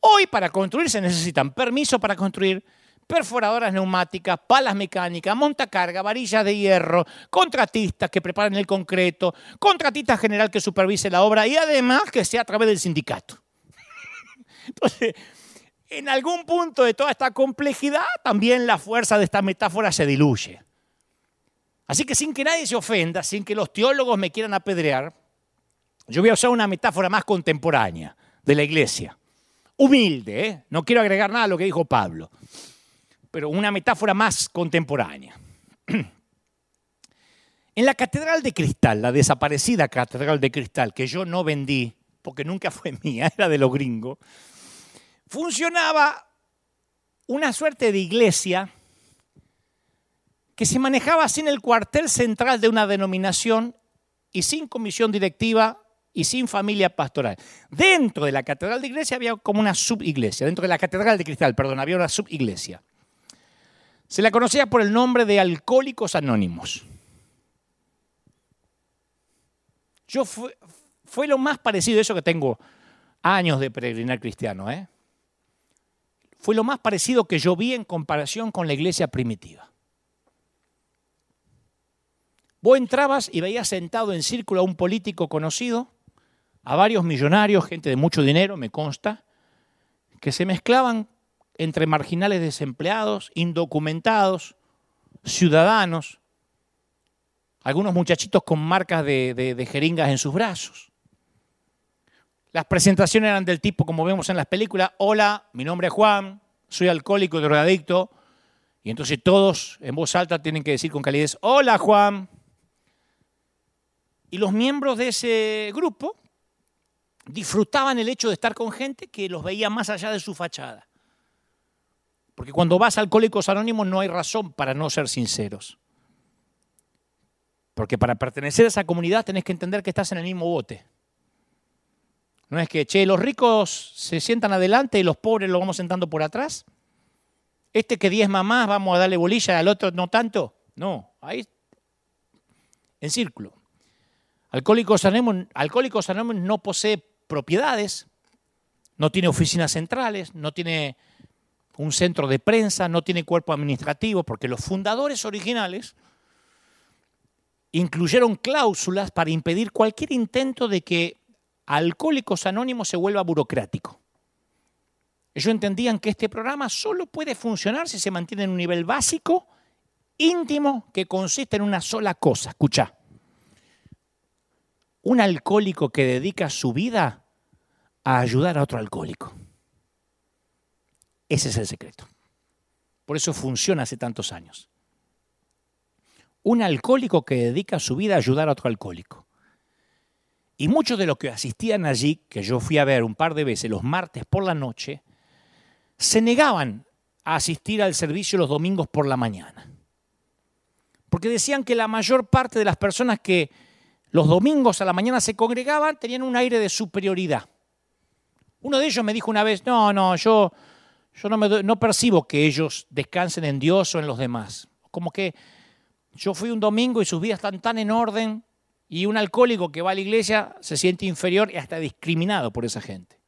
Hoy para construir se necesitan permiso para construir, perforadoras neumáticas, palas mecánicas, montacarga, varillas de hierro, contratistas que preparen el concreto, contratista general que supervise la obra y además que sea a través del sindicato. Entonces, en algún punto de toda esta complejidad, también la fuerza de esta metáfora se diluye. Así que sin que nadie se ofenda, sin que los teólogos me quieran apedrear, yo voy a usar una metáfora más contemporánea de la iglesia. Humilde, ¿eh? no quiero agregar nada a lo que dijo Pablo, pero una metáfora más contemporánea. En la Catedral de Cristal, la desaparecida Catedral de Cristal, que yo no vendí, porque nunca fue mía, era de los gringos, funcionaba una suerte de iglesia que se manejaba sin el cuartel central de una denominación y sin comisión directiva y sin familia pastoral. Dentro de la catedral de iglesia había como una subiglesia, dentro de la catedral de cristal, perdón, había una subiglesia. Se la conocía por el nombre de Alcohólicos Anónimos. Yo fue, fue lo más parecido a eso que tengo años de peregrinar cristiano, ¿eh? Fue lo más parecido que yo vi en comparación con la iglesia primitiva. Vos entrabas y veías sentado en círculo a un político conocido, a varios millonarios, gente de mucho dinero, me consta, que se mezclaban entre marginales desempleados, indocumentados, ciudadanos. algunos muchachitos con marcas de, jeringas en sus brazos. Las presentaciones eran del tipo, como vemos en las películas, hola, mi nombre es Juan, soy alcohólico y drogadicto. Y entonces todos en voz alta tienen que decir con calidez, hola Juan. Y los miembros de ese grupo disfrutaban el hecho de estar con gente que los veía más allá de su fachada. Porque cuando vas a Alcohólicos Anónimos no hay razón para no ser sinceros. Porque para pertenecer a esa comunidad tenés que entender que estás en el mismo bote. No es que, che, los ricos se sientan adelante y los pobres los vamos sentando por atrás. Este que diezma más, vamos a darle bolilla, al otro no tanto. No, ahí en círculo. Alcohólicos Anónimos, Alcohólicos Anónimos no posee propiedades, no tiene oficinas centrales, no tiene un centro de prensa, no tiene cuerpo administrativo, porque los fundadores originales incluyeron cláusulas para impedir cualquier intento de que Alcohólicos Anónimos se vuelva burocrático. Ellos entendían que este programa solo puede funcionar si se mantiene en un nivel básico, íntimo, que consiste en una sola cosa. Escucha, un alcohólico que dedica su vida a ayudar a otro alcohólico. Ese es el secreto. Por eso funciona hace tantos años. Un alcohólico que dedica su vida a ayudar a otro alcohólico. Y muchos de los que asistían allí, que yo fui a ver un par de veces los martes por la noche, se negaban a asistir al servicio los domingos por la mañana. Porque decían que la mayor parte de las personas que los domingos a la mañana se congregaban, tenían un aire de superioridad. Uno de ellos me dijo una vez, no, no, yo, yo no, me, no percibo que ellos descansen en Dios o en los demás. Como que yo fui un domingo y sus vidas están tan en orden y un alcohólico que va a la iglesia se siente inferior y hasta discriminado por esa gente.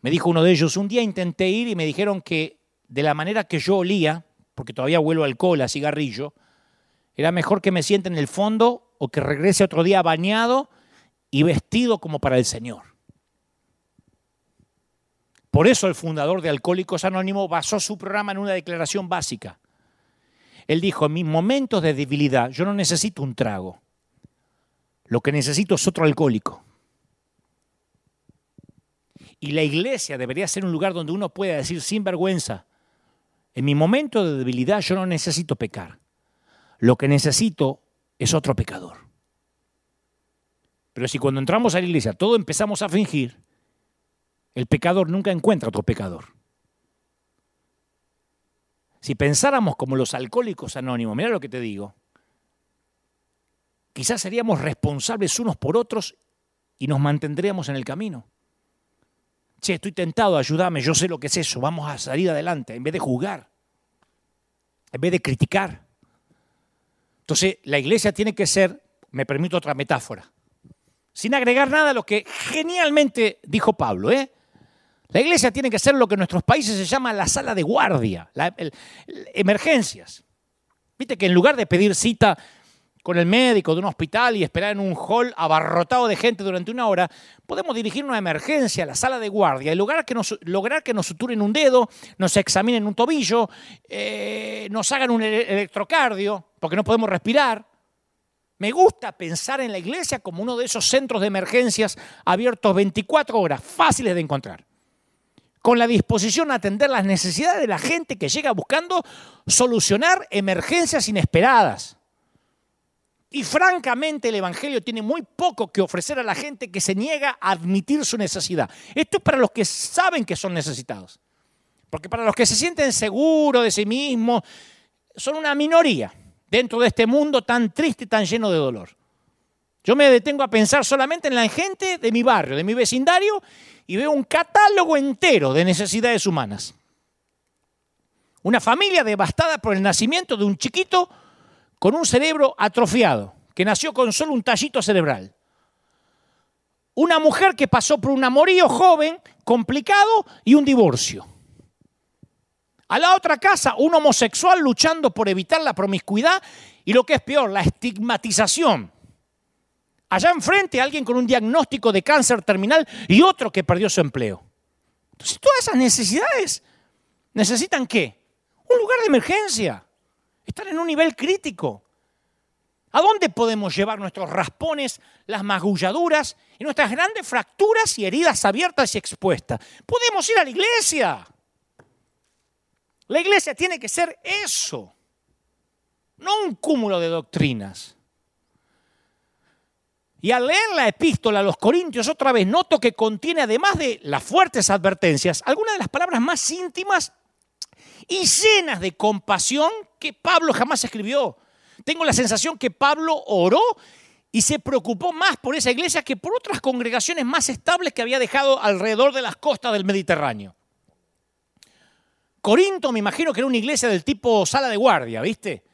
Me dijo uno de ellos, un día intenté ir y me dijeron que de la manera que yo olía, porque todavía huelo alcohol, a cigarrillo, era mejor que me siente en el fondo o que regrese otro día bañado y vestido como para el Señor. Por eso el fundador de Alcohólicos Anónimos basó su programa en una declaración básica. Él dijo, en mis momentos de debilidad yo no necesito un trago. Lo que necesito es otro alcohólico. Y la iglesia debería ser un lugar donde uno pueda decir sin vergüenza, en mi momento de debilidad yo no necesito pecar. Lo que necesito es otro pecador. Pero si cuando entramos a la iglesia todo empezamos a fingir, el pecador nunca encuentra otro pecador. Si pensáramos como los alcohólicos anónimos, mira lo que te digo, quizás seríamos responsables unos por otros y nos mantendríamos en el camino. Che, estoy tentado, ayúdame, yo sé lo que es eso, vamos a salir adelante, en vez de juzgar, en vez de criticar. Entonces, la iglesia tiene que ser, me permito otra metáfora, sin agregar nada a lo que genialmente dijo Pablo. ¿eh? La iglesia tiene que ser lo que en nuestros países se llama la sala de guardia, la, emergencias. Viste que en lugar de pedir cita con el médico de un hospital y esperar en un hall abarrotado de gente durante una hora, podemos dirigir una emergencia a la sala de guardia y lograr que nos, lograr que nos suturen un dedo, nos examinen un tobillo, eh, nos hagan un electrocardio, porque no podemos respirar. Me gusta pensar en la iglesia como uno de esos centros de emergencias abiertos 24 horas, fáciles de encontrar, con la disposición a atender las necesidades de la gente que llega buscando solucionar emergencias inesperadas. Y francamente el Evangelio tiene muy poco que ofrecer a la gente que se niega a admitir su necesidad. Esto es para los que saben que son necesitados. Porque para los que se sienten seguros de sí mismos, son una minoría dentro de este mundo tan triste y tan lleno de dolor. Yo me detengo a pensar solamente en la gente de mi barrio, de mi vecindario, y veo un catálogo entero de necesidades humanas. Una familia devastada por el nacimiento de un chiquito con un cerebro atrofiado, que nació con solo un tallito cerebral. Una mujer que pasó por un amorío joven, complicado y un divorcio. A la otra casa, un homosexual luchando por evitar la promiscuidad y lo que es peor, la estigmatización. Allá enfrente, alguien con un diagnóstico de cáncer terminal y otro que perdió su empleo. Entonces, todas esas necesidades necesitan qué? Un lugar de emergencia. Están en un nivel crítico. ¿A dónde podemos llevar nuestros raspones, las magulladuras y nuestras grandes fracturas y heridas abiertas y expuestas? Podemos ir a la iglesia. La iglesia tiene que ser eso, no un cúmulo de doctrinas. Y al leer la epístola a los Corintios otra vez, noto que contiene, además de las fuertes advertencias, algunas de las palabras más íntimas y llenas de compasión que Pablo jamás escribió. Tengo la sensación que Pablo oró y se preocupó más por esa iglesia que por otras congregaciones más estables que había dejado alrededor de las costas del Mediterráneo. Corinto me imagino que era una iglesia del tipo sala de guardia, ¿viste?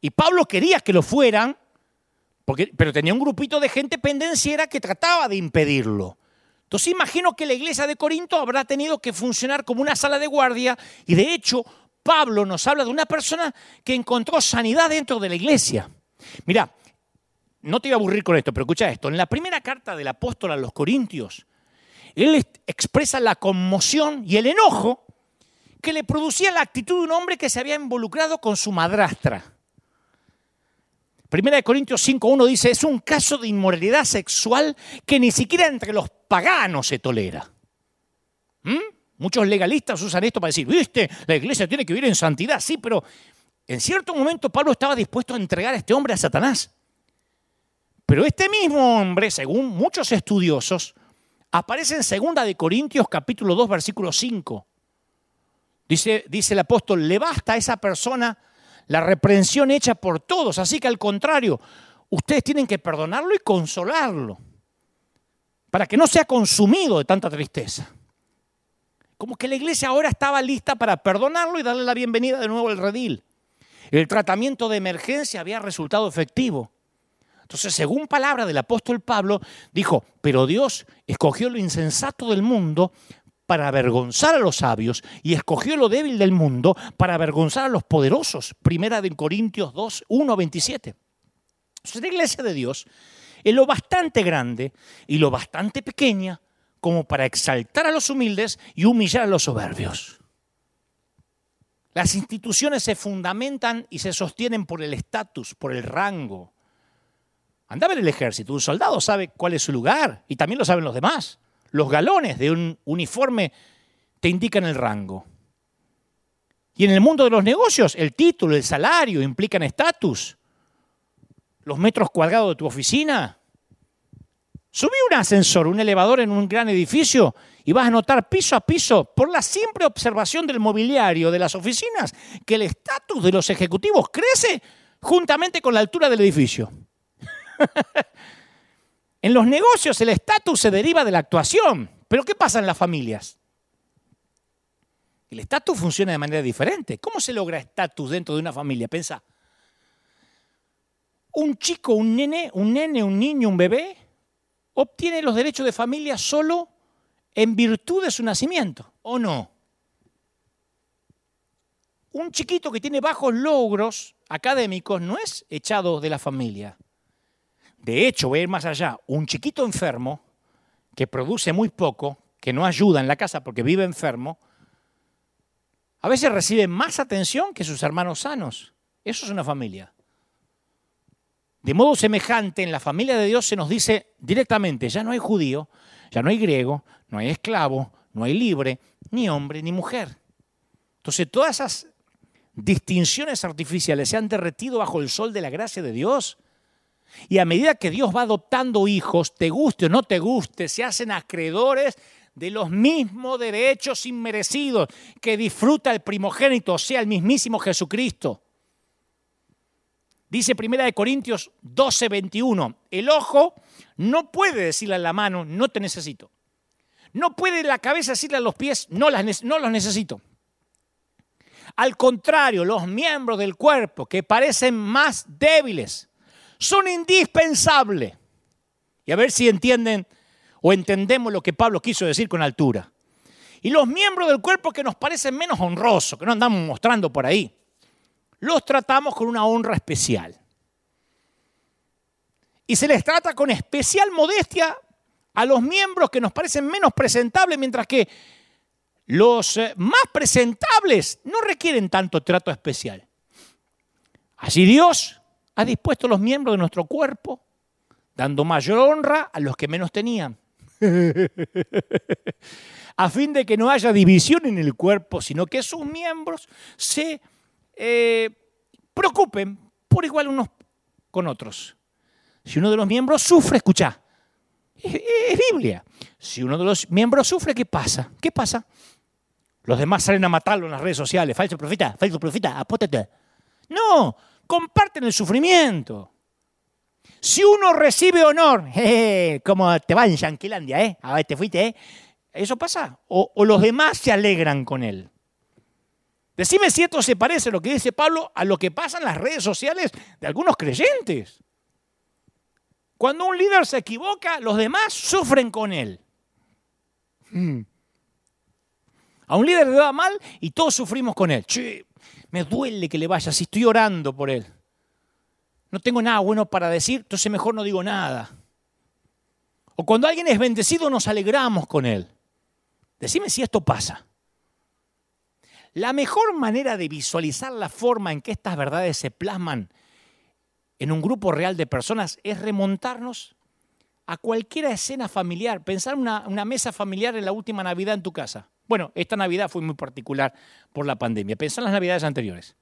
Y Pablo quería que lo fueran pero tenía un grupito de gente pendenciera que trataba de impedirlo. Entonces imagino que la iglesia de Corinto habrá tenido que funcionar como una sala de guardia y de hecho Pablo nos habla de una persona que encontró sanidad dentro de la iglesia. Mira, no te voy a aburrir con esto, pero escucha esto. En la primera carta del apóstol a los Corintios, él expresa la conmoción y el enojo que le producía la actitud de un hombre que se había involucrado con su madrastra. Primera de Corintios 5.1 dice, es un caso de inmoralidad sexual que ni siquiera entre los paganos se tolera. ¿Mm? Muchos legalistas usan esto para decir, viste, la iglesia tiene que vivir en santidad, sí, pero en cierto momento Pablo estaba dispuesto a entregar a este hombre a Satanás. Pero este mismo hombre, según muchos estudiosos, aparece en Segunda de Corintios capítulo 2 versículo 5. Dice, dice el apóstol, le basta a esa persona la reprensión hecha por todos. Así que al contrario, ustedes tienen que perdonarlo y consolarlo para que no sea consumido de tanta tristeza. Como que la iglesia ahora estaba lista para perdonarlo y darle la bienvenida de nuevo al redil. El tratamiento de emergencia había resultado efectivo. Entonces, según palabra del apóstol Pablo, dijo, pero Dios escogió lo insensato del mundo para avergonzar a los sabios y escogió lo débil del mundo para avergonzar a los poderosos. Primera de Corintios 2, 1, 27. la iglesia de Dios es lo bastante grande y lo bastante pequeña como para exaltar a los humildes y humillar a los soberbios. Las instituciones se fundamentan y se sostienen por el estatus, por el rango. Anda a ver el ejército, un soldado sabe cuál es su lugar y también lo saben los demás. Los galones de un uniforme te indican el rango. Y en el mundo de los negocios, el título, el salario implican estatus. Los metros cuadrados de tu oficina. Subí un ascensor, un elevador en un gran edificio y vas a notar piso a piso, por la simple observación del mobiliario de las oficinas, que el estatus de los ejecutivos crece juntamente con la altura del edificio. En los negocios el estatus se deriva de la actuación, pero ¿qué pasa en las familias? El estatus funciona de manera diferente. ¿Cómo se logra estatus dentro de una familia? Pensa. Un chico, un nene, un nene, un niño, un bebé, obtiene los derechos de familia solo en virtud de su nacimiento, ¿o no? Un chiquito que tiene bajos logros académicos no es echado de la familia. De hecho, voy a ir más allá, un chiquito enfermo que produce muy poco, que no ayuda en la casa porque vive enfermo, a veces recibe más atención que sus hermanos sanos. Eso es una familia. De modo semejante, en la familia de Dios se nos dice directamente, ya no hay judío, ya no hay griego, no hay esclavo, no hay libre, ni hombre, ni mujer. Entonces todas esas distinciones artificiales se han derretido bajo el sol de la gracia de Dios y a medida que Dios va adoptando hijos, te guste o no te guste, se hacen acreedores de los mismos derechos inmerecidos que disfruta el primogénito, o sea, el mismísimo Jesucristo. Dice Primera de Corintios 12, 21, el ojo no puede decirle a la mano, no te necesito. No puede la cabeza decirle a los pies, no, las, no los necesito. Al contrario, los miembros del cuerpo que parecen más débiles son indispensables. Y a ver si entienden o entendemos lo que Pablo quiso decir con altura. Y los miembros del cuerpo que nos parecen menos honrosos, que no andamos mostrando por ahí, los tratamos con una honra especial. Y se les trata con especial modestia a los miembros que nos parecen menos presentables, mientras que los eh, más presentables no requieren tanto trato especial. Así Dios ha dispuesto los miembros de nuestro cuerpo, dando mayor honra a los que menos tenían. a fin de que no haya división en el cuerpo, sino que sus miembros se eh, preocupen por igual unos con otros. Si uno de los miembros sufre, escucha, es, Biblia. Si uno de los miembros sufre, ¿qué pasa? ¿Qué pasa? Los demás salen a matarlo en las redes sociales. Falso profeta, falso profeta, apótate. No, comparten el sufrimiento. Si uno recibe honor, como te va en Yanquilandia, ¿eh? A ver, te fuiste, ¿eh? Eso pasa. O, los demás se alegran con él. Decime si esto se parece, lo que dice Pablo, a lo que pasa en las redes sociales de algunos creyentes. Cuando un líder se equivoca, los demás sufren con él. Hmm. A un líder le va mal y todos sufrimos con él. Me duele que le vaya, si estoy orando por él. No tengo nada bueno para decir, entonces mejor no digo nada. O cuando alguien es bendecido nos alegramos con él. Decime si esto pasa. La mejor manera de visualizar la forma en que estas verdades se plasman en un grupo real de personas es remontarnos a cualquier escena familiar. Pensar una, una mesa familiar en la última Navidad en tu casa. Bueno, esta Navidad fue muy particular por la pandemia. Pensar en las Navidades anteriores.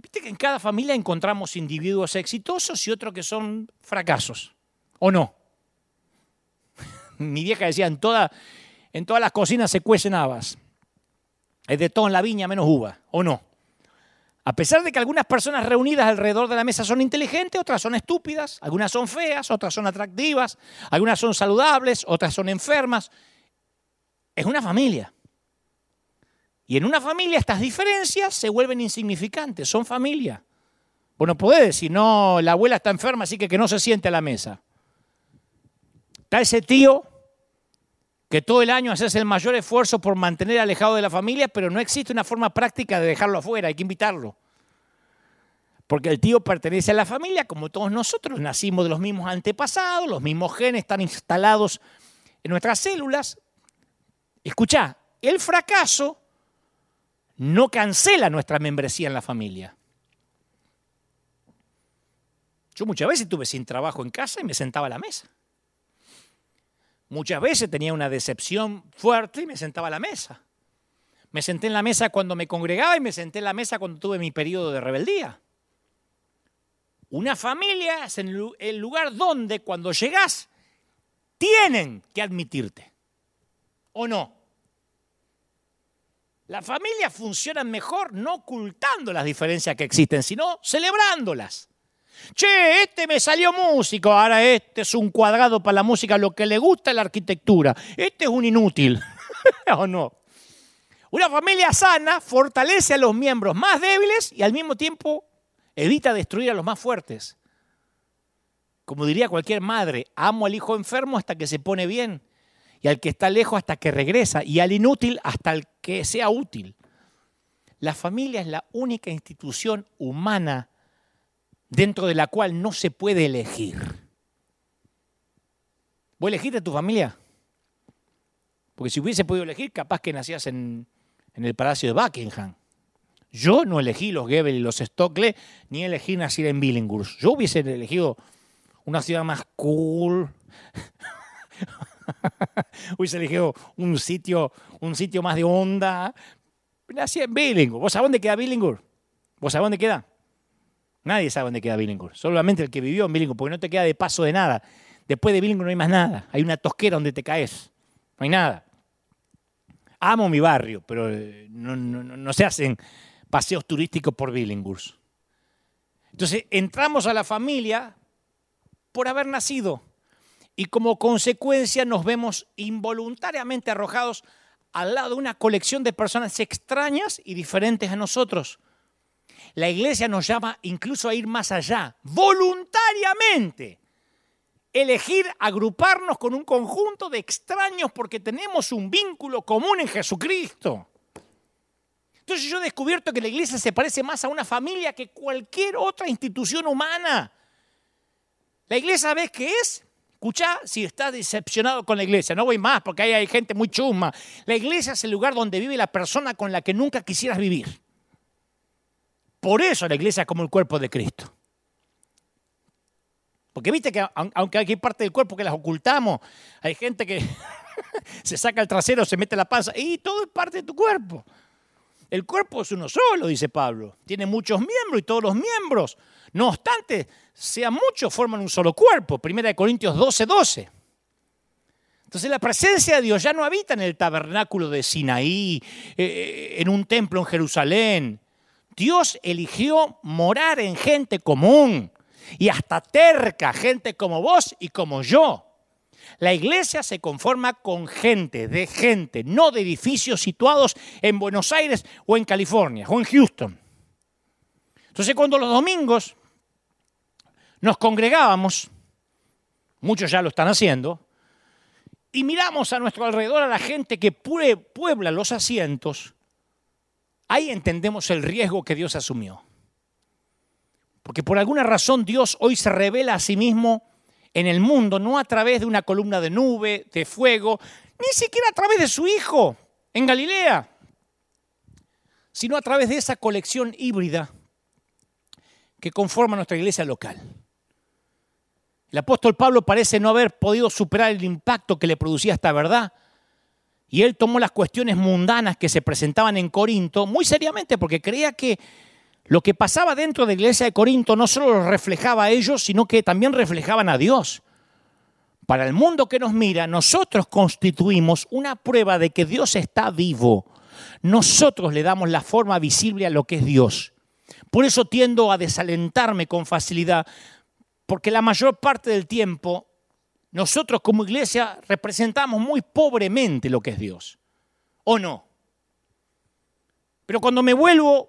Viste que en cada familia encontramos individuos exitosos y otros que son fracasos. ¿O no? Mi vieja decía, en, toda, en todas las cocinas se cuecen habas. Es de todo en la viña menos uva. ¿O no? A pesar de que algunas personas reunidas alrededor de la mesa son inteligentes, otras son estúpidas, algunas son feas, otras son atractivas, algunas son saludables, otras son enfermas. Es una familia. Y en una familia estas diferencias se vuelven insignificantes, son familia. Bueno, podés decir, no, la abuela está enferma, así que que no se siente a la mesa. Está ese tío que todo el año hace el mayor esfuerzo por mantener alejado de la familia, pero no existe una forma práctica de dejarlo afuera, hay que invitarlo. Porque el tío pertenece a la familia, como todos nosotros, nacimos de los mismos antepasados, los mismos genes están instalados en nuestras células. Escucha, el fracaso no cancela nuestra membresía en la familia. Yo muchas veces estuve sin trabajo en casa y me sentaba a la mesa. Muchas veces tenía una decepción fuerte y me sentaba a la mesa. Me senté en la mesa cuando me congregaba y me senté en la mesa cuando tuve mi periodo de rebeldía. Una familia es el lugar donde cuando llegas tienen que admitirte. ¿O no? La familia funciona mejor no ocultando las diferencias que existen, sino celebrándolas. Che, este me salió músico, ahora este es un cuadrado para la música, lo que le gusta es la arquitectura. Este es un inútil. ¿O no? Una familia sana fortalece a los miembros más débiles y al mismo tiempo evita destruir a los más fuertes. Como diría cualquier madre, amo al hijo enfermo hasta que se pone bien, y al que está lejos hasta que regresa, y al inútil hasta el que sea útil. La familia es la única institución humana dentro de la cual no se puede elegir. ¿Vos elegiste tu familia? Porque si hubiese podido elegir, capaz que nacías en, el Palacio de Buckingham. Yo no elegí los Goebbels y los Stockley, ni elegí nacer en Billinghurst. Yo hubiese elegido una ciudad más cool. hubiese elegido un sitio, un sitio más de onda. Nací en Billinghurst. ¿Vos sabés dónde queda Billinghurst? ¿Vos sabés dónde queda? Nadie sabe dónde queda Billinghurst. Solamente el que vivió en Billinghurst, porque no te queda de paso de nada. Después de Billinghurst no hay más nada. Hay una tosquera donde te caes. No hay nada. Amo mi barrio, pero eh, no, se hacen paseos turísticos por Billinghurst. Entonces entramos a la familia por haber nacido y como consecuencia nos vemos involuntariamente arrojados al lado de una colección de personas extrañas y diferentes a nosotros la iglesia nos llama incluso a ir más allá, voluntariamente. Elegir agruparnos con un conjunto de extraños porque tenemos un vínculo común en Jesucristo. Entonces yo he descubierto que la iglesia se parece más a una familia que cualquier otra institución humana. La iglesia, ¿sabes qué es? Escucha si estás decepcionado con la iglesia. No voy más porque ahí hay gente muy chusma. La iglesia es el lugar donde vive la persona con la que nunca quisieras vivir. Por eso la iglesia es como el cuerpo de Cristo. Porque viste que aunque hay parte del cuerpo que las ocultamos, hay gente que se saca el trasero, se mete la panza, y todo es parte de tu cuerpo. El cuerpo es uno solo, dice Pablo. Tiene muchos miembros y todos los miembros, no obstante, sean muchos, forman un solo cuerpo. Primera de Corintios 12, 12. Entonces la presencia de Dios ya no habita en el tabernáculo de Sinaí, eh, en un templo en Jerusalén. Dios eligió morar en gente común y hasta terca, gente como vos y como yo. La iglesia se conforma con gente, de gente, no de edificios situados en Buenos Aires o en California o en Houston. Entonces cuando los domingos nos congregábamos, muchos ya lo están haciendo, y miramos a nuestro alrededor a la gente que puebla los asientos, ahí entendemos el riesgo que Dios asumió. Porque por alguna razón Dios hoy se revela a sí mismo en el mundo, no a través de una columna de nube, de fuego, ni siquiera a través de su Hijo en Galilea, sino a través de esa colección híbrida que conforma nuestra iglesia local. El apóstol Pablo parece no haber podido superar el impacto que le producía esta verdad. Y él tomó las cuestiones mundanas que se presentaban en Corinto muy seriamente porque creía que lo que pasaba dentro de la iglesia de Corinto no solo los reflejaba a ellos, sino que también reflejaban a Dios. Para el mundo que nos mira, nosotros constituimos una prueba de que Dios está vivo. Nosotros le damos la forma visible a lo que es Dios. Por eso tiendo a desalentarme con facilidad porque la mayor parte del tiempo nosotros como iglesia representamos muy pobremente lo que es Dios. ¿O no? Pero cuando me vuelvo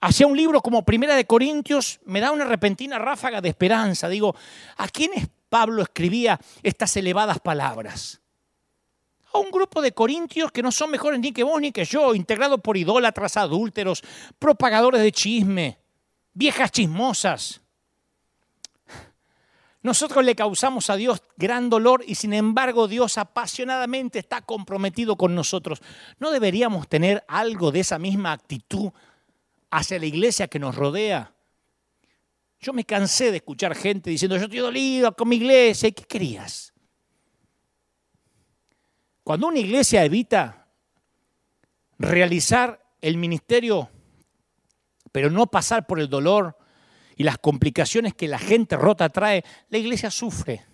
hacia un libro como Primera de Corintios, me da una repentina ráfaga de esperanza. Digo, ¿a quiénes Pablo escribía estas elevadas palabras? A un grupo de corintios que no son mejores ni que vos ni que yo, integrados por idólatras, adúlteros, propagadores de chisme, viejas chismosas, nosotros le causamos a Dios gran dolor y sin embargo Dios apasionadamente está comprometido con nosotros. ¿No deberíamos tener algo de esa misma actitud hacia la iglesia que nos rodea? Yo me cansé de escuchar gente diciendo, yo estoy dolido con mi iglesia. ¿Y qué querías? Cuando una iglesia evita realizar el ministerio, pero no pasar por el dolor, y las complicaciones que la gente rota trae, la iglesia sufre,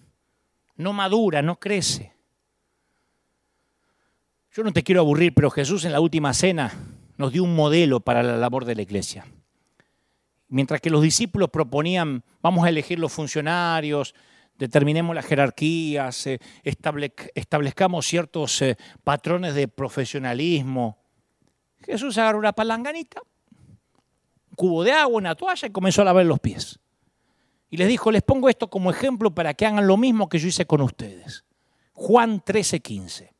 no madura, no crece. Yo no te quiero aburrir, pero Jesús en la última cena nos dio un modelo para la labor de la iglesia. Mientras que los discípulos proponían, vamos a elegir los funcionarios, determinemos las jerarquías, eh, establezcamos ciertos eh, patrones de profesionalismo. Jesús agarró una palanganita, cubo de agua, una toalla y comenzó a lavar los pies. Y les dijo, les pongo esto como ejemplo para que hagan lo mismo que yo hice con ustedes. Juan 13, 15.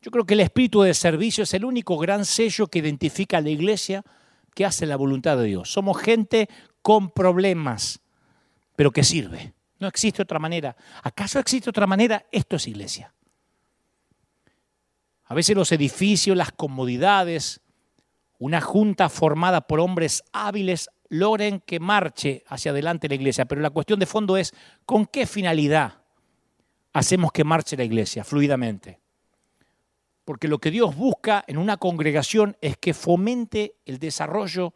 Yo creo que el espíritu de servicio es el único gran sello que identifica a la iglesia que hace la voluntad de Dios. Somos gente con problemas, pero que sirve. No existe otra manera. ¿Acaso existe otra manera? Esto es iglesia. A veces los edificios, las comodidades, una junta formada por hombres hábiles logren que marche hacia adelante la iglesia. Pero la cuestión de fondo es, ¿con qué finalidad hacemos que marche la iglesia fluidamente? Porque lo que Dios busca en una congregación es que fomente el desarrollo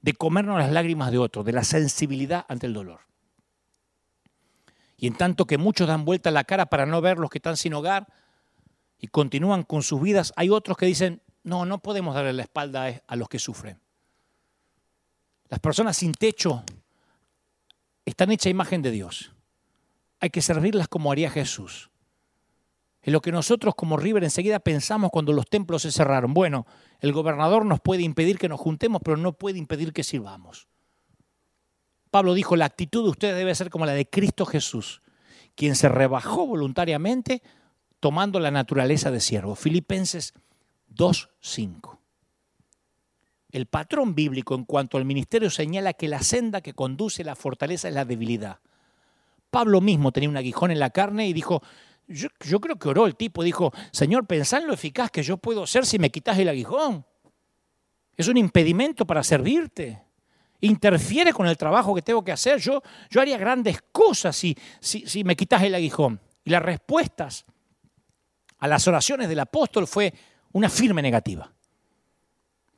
de comernos las lágrimas de otros, de la sensibilidad ante el dolor. Y en tanto que muchos dan vuelta la cara para no ver los que están sin hogar y continúan con sus vidas, hay otros que dicen, no, no podemos darle la espalda a los que sufren. Las personas sin techo están hechas imagen de Dios. Hay que servirlas como haría Jesús. Es lo que nosotros como River enseguida pensamos cuando los templos se cerraron. Bueno, el gobernador nos puede impedir que nos juntemos, pero no puede impedir que sirvamos. Pablo dijo, la actitud de ustedes debe ser como la de Cristo Jesús, quien se rebajó voluntariamente tomando la naturaleza de siervo. Filipenses 2.5. El patrón bíblico en cuanto al ministerio señala que la senda que conduce la fortaleza es la debilidad. Pablo mismo tenía un aguijón en la carne y dijo, yo, yo creo que oró el tipo, dijo, Señor, pensá en lo eficaz que yo puedo ser si me quitas el aguijón. Es un impedimento para servirte. interfiere con el trabajo que tengo que hacer. Yo, yo haría grandes cosas si, si, si me quitas el aguijón. Y las respuestas a las oraciones del apóstol fue una firme negativa.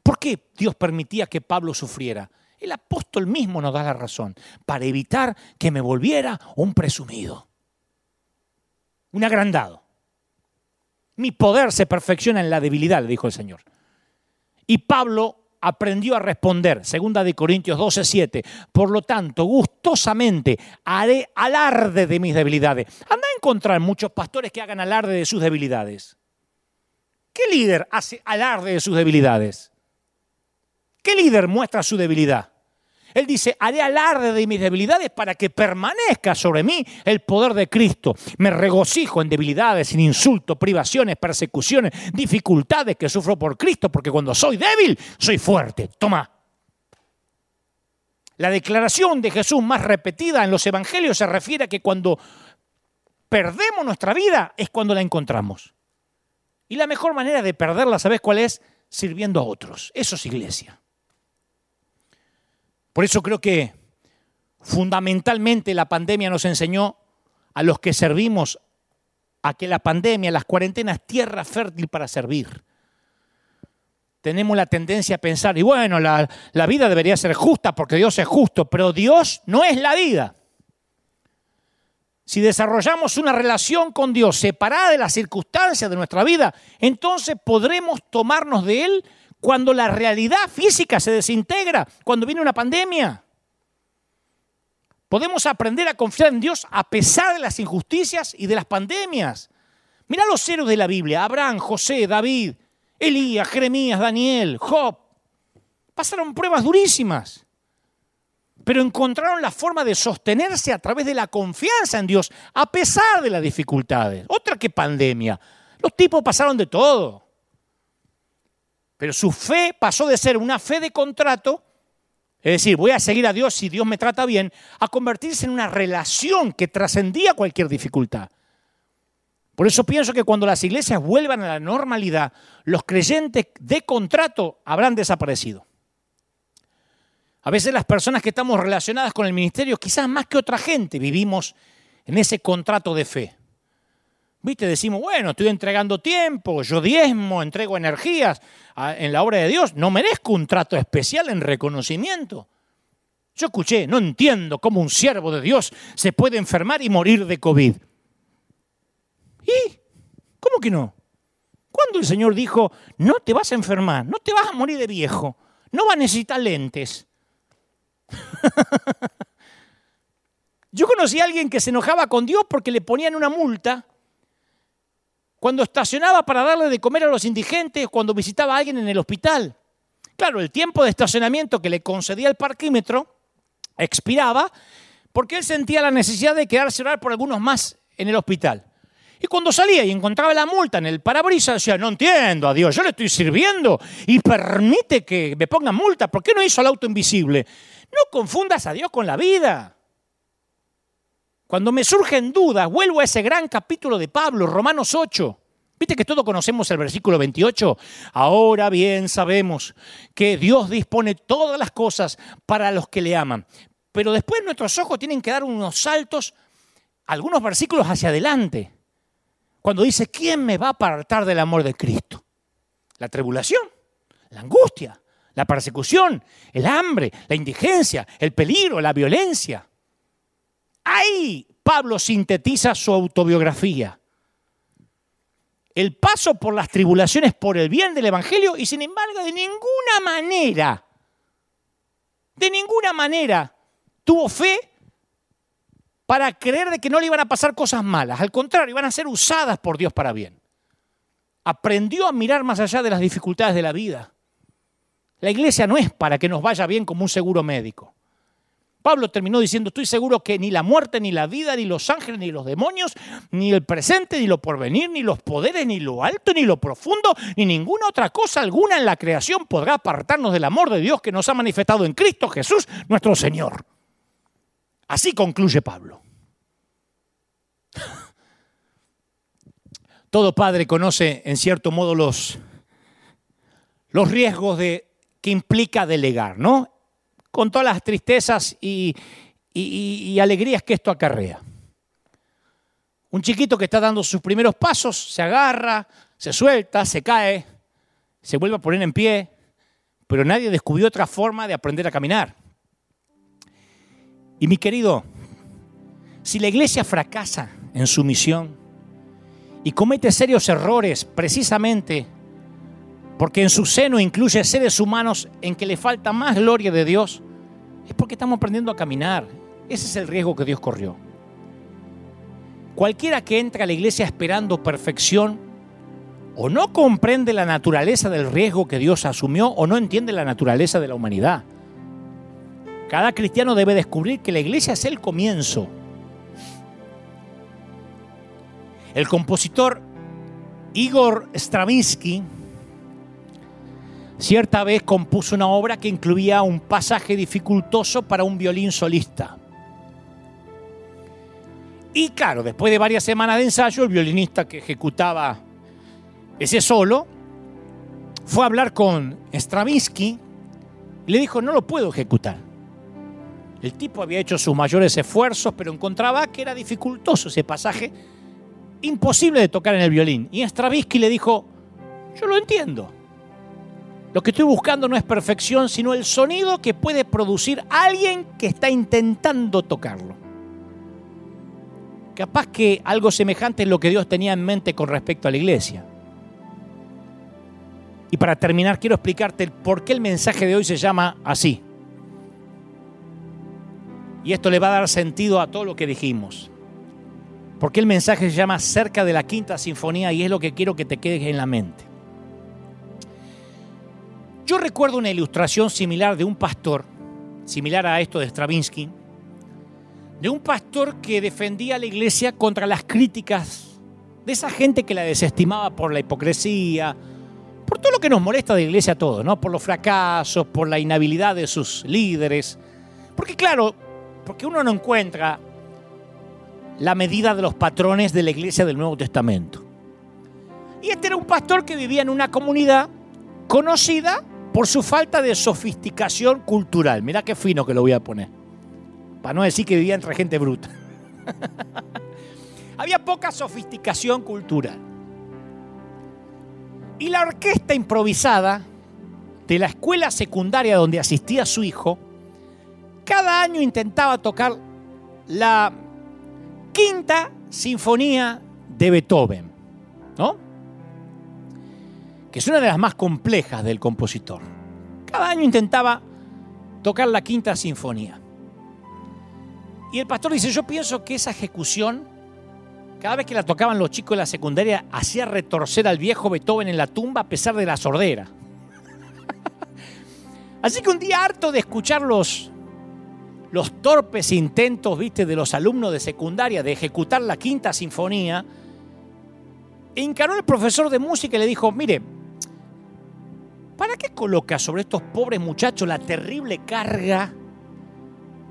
¿Por qué Dios permitía que Pablo sufriera? El apóstol mismo nos da la razón, para evitar que me volviera un presumido, un agrandado. Mi poder se perfecciona en la debilidad, dijo el Señor. Y Pablo aprendió a responder, segunda de Corintios 12, 7. Por lo tanto, gustosamente haré alarde de mis debilidades. Anda a encontrar muchos pastores que hagan alarde de sus debilidades. ¿Qué líder hace alarde de sus debilidades? ¿Qué líder muestra su debilidad? Él dice, haré alarde de mis debilidades para que permanezca sobre mí el poder de Cristo. Me regocijo en debilidades, en insultos, privaciones, persecuciones, dificultades que sufro por Cristo, porque cuando soy débil, soy fuerte. Toma. La declaración de Jesús más repetida en los evangelios se refiere a que cuando perdemos nuestra vida es cuando la encontramos. Y la mejor manera de perderla, ¿sabes cuál es? Sirviendo a otros. Eso es iglesia. Por eso creo que fundamentalmente la pandemia nos enseñó a los que servimos a que la pandemia, las cuarentenas, tierra fértil para servir. Tenemos la tendencia a pensar, y bueno, la, la vida debería ser justa porque Dios es justo, pero Dios no es la vida. Si desarrollamos una relación con Dios separada de las circunstancias de nuestra vida, entonces podremos tomarnos de Él cuando la realidad física se desintegra, cuando viene una pandemia. Podemos aprender a confiar en Dios a pesar de las injusticias y de las pandemias. Mira los héroes de la Biblia, Abraham, José, David, Elías, Jeremías, Daniel, Job. Pasaron pruebas durísimas, pero encontraron la forma de sostenerse a través de la confianza en Dios, a pesar de las dificultades. Otra que pandemia. Los tipos pasaron de todo. Pero su fe pasó de ser una fe de contrato, es decir, voy a seguir a Dios si Dios me trata bien, a convertirse en una relación que trascendía cualquier dificultad. Por eso pienso que cuando las iglesias vuelvan a la normalidad, los creyentes de contrato habrán desaparecido. A veces las personas que estamos relacionadas con el ministerio, quizás más que otra gente, vivimos en ese contrato de fe. ¿Viste? Decimos, bueno, estoy entregando tiempo, yo diezmo, entrego energías en la obra de Dios, no merezco un trato especial en reconocimiento. Yo escuché, no entiendo cómo un siervo de Dios se puede enfermar y morir de COVID. ¿Y? ¿Cómo que no? ¿Cuándo el Señor dijo, no te vas a enfermar, no te vas a morir de viejo, no vas a necesitar lentes? Yo conocí a alguien que se enojaba con Dios porque le ponían una multa cuando estacionaba para darle de comer a los indigentes, cuando visitaba a alguien en el hospital. Claro, el tiempo de estacionamiento que le concedía el parquímetro expiraba porque él sentía la necesidad de quedarse orar por algunos más en el hospital. Y cuando salía y encontraba la multa en el parabrisas, decía, no entiendo a Dios, yo le estoy sirviendo y permite que me ponga multa. ¿Por qué no hizo el auto invisible? No confundas a Dios con la vida. Cuando me surgen dudas, vuelvo a ese gran capítulo de Pablo, Romanos 8. Viste que todos conocemos el versículo 28. Ahora bien sabemos que Dios dispone todas las cosas para los que le aman. Pero después nuestros ojos tienen que dar unos saltos, algunos versículos hacia adelante. Cuando dice, ¿quién me va a apartar del amor de Cristo? La tribulación, la angustia, la persecución, el hambre, la indigencia, el peligro, la violencia. Ahí Pablo sintetiza su autobiografía. El paso por las tribulaciones por el bien del Evangelio y sin embargo de ninguna manera, de ninguna manera tuvo fe para creer de que no le iban a pasar cosas malas. Al contrario, iban a ser usadas por Dios para bien. Aprendió a mirar más allá de las dificultades de la vida. La iglesia no es para que nos vaya bien como un seguro médico. Pablo terminó diciendo, estoy seguro que ni la muerte, ni la vida, ni los ángeles, ni los demonios, ni el presente, ni lo porvenir, ni los poderes, ni lo alto, ni lo profundo, ni ninguna otra cosa alguna en la creación podrá apartarnos del amor de Dios que nos ha manifestado en Cristo Jesús, nuestro Señor. Así concluye Pablo. Todo padre conoce en cierto modo los, los riesgos de, que implica delegar, ¿no? con todas las tristezas y, y alegrías que esto acarrea. Un chiquito que está dando sus primeros pasos, se agarra, se suelta, se cae, se vuelve a poner en pie, pero nadie descubrió otra forma de aprender a caminar. Y mi querido, si la iglesia fracasa en su misión y comete serios errores precisamente porque en su seno incluye seres humanos en que le falta más gloria de Dios, es porque estamos aprendiendo a caminar. Ese es el riesgo que Dios corrió. Cualquiera que entra a la iglesia esperando perfección o no comprende la naturaleza del riesgo que Dios asumió o no entiende la naturaleza de la humanidad. Cada cristiano debe descubrir que la iglesia es el comienzo. El compositor Igor Stravinsky cierta vez compuso una obra que incluía un pasaje dificultoso para un violín solista. Y claro, después de varias semanas de ensayo, el violinista que ejecutaba ese solo fue a hablar con Stravinsky y le dijo, no lo puedo ejecutar. El tipo había hecho sus mayores esfuerzos, pero encontraba que era dificultoso ese pasaje, imposible de tocar en el violín. Y Stravinsky le dijo, yo lo entiendo. Lo que estoy buscando no es perfección, sino el sonido que puede producir alguien que está intentando tocarlo. Capaz que algo semejante es lo que Dios tenía en mente con respecto a la iglesia. Y para terminar, quiero explicarte por qué el mensaje de hoy se llama así. Y esto le va a dar sentido a todo lo que dijimos. ¿Por qué el mensaje se llama cerca de la quinta sinfonía y es lo que quiero que te quede en la mente. Yo recuerdo una ilustración similar de un pastor, similar a esto de Stravinsky, de un pastor que defendía a la iglesia contra las críticas de esa gente que la desestimaba por la hipocresía, por todo lo que nos molesta de la iglesia a todos, ¿no? Por los fracasos, por la inhabilidad de sus líderes. Porque claro, porque uno no encuentra la medida de los patrones de la iglesia del Nuevo Testamento. Y este era un pastor que vivía en una comunidad conocida por su falta de sofisticación cultural. Mirá qué fino que lo voy a poner para no decir que vivía entre gente bruta. Había poca sofisticación cultural. Y la orquesta improvisada de la escuela secundaria donde asistía su hijo, cada año intentaba tocar la quinta sinfonía de Beethoven, ¿no? Que es una de las más complejas del compositor. Cada año intentaba tocar la quinta sinfonía. Y el pastor dice, yo pienso que esa ejecución, cada vez que la tocaban los chicos de la secundaria, hacía retorcer al viejo Beethoven en la tumba a pesar de la sordera. Así que un día harto de escuchar los, los torpes intentos, viste, de los alumnos de secundaria de ejecutar la quinta sinfonía, encaró el profesor de música y le dijo, mire, ¿para qué coloca sobre estos pobres muchachos la terrible carga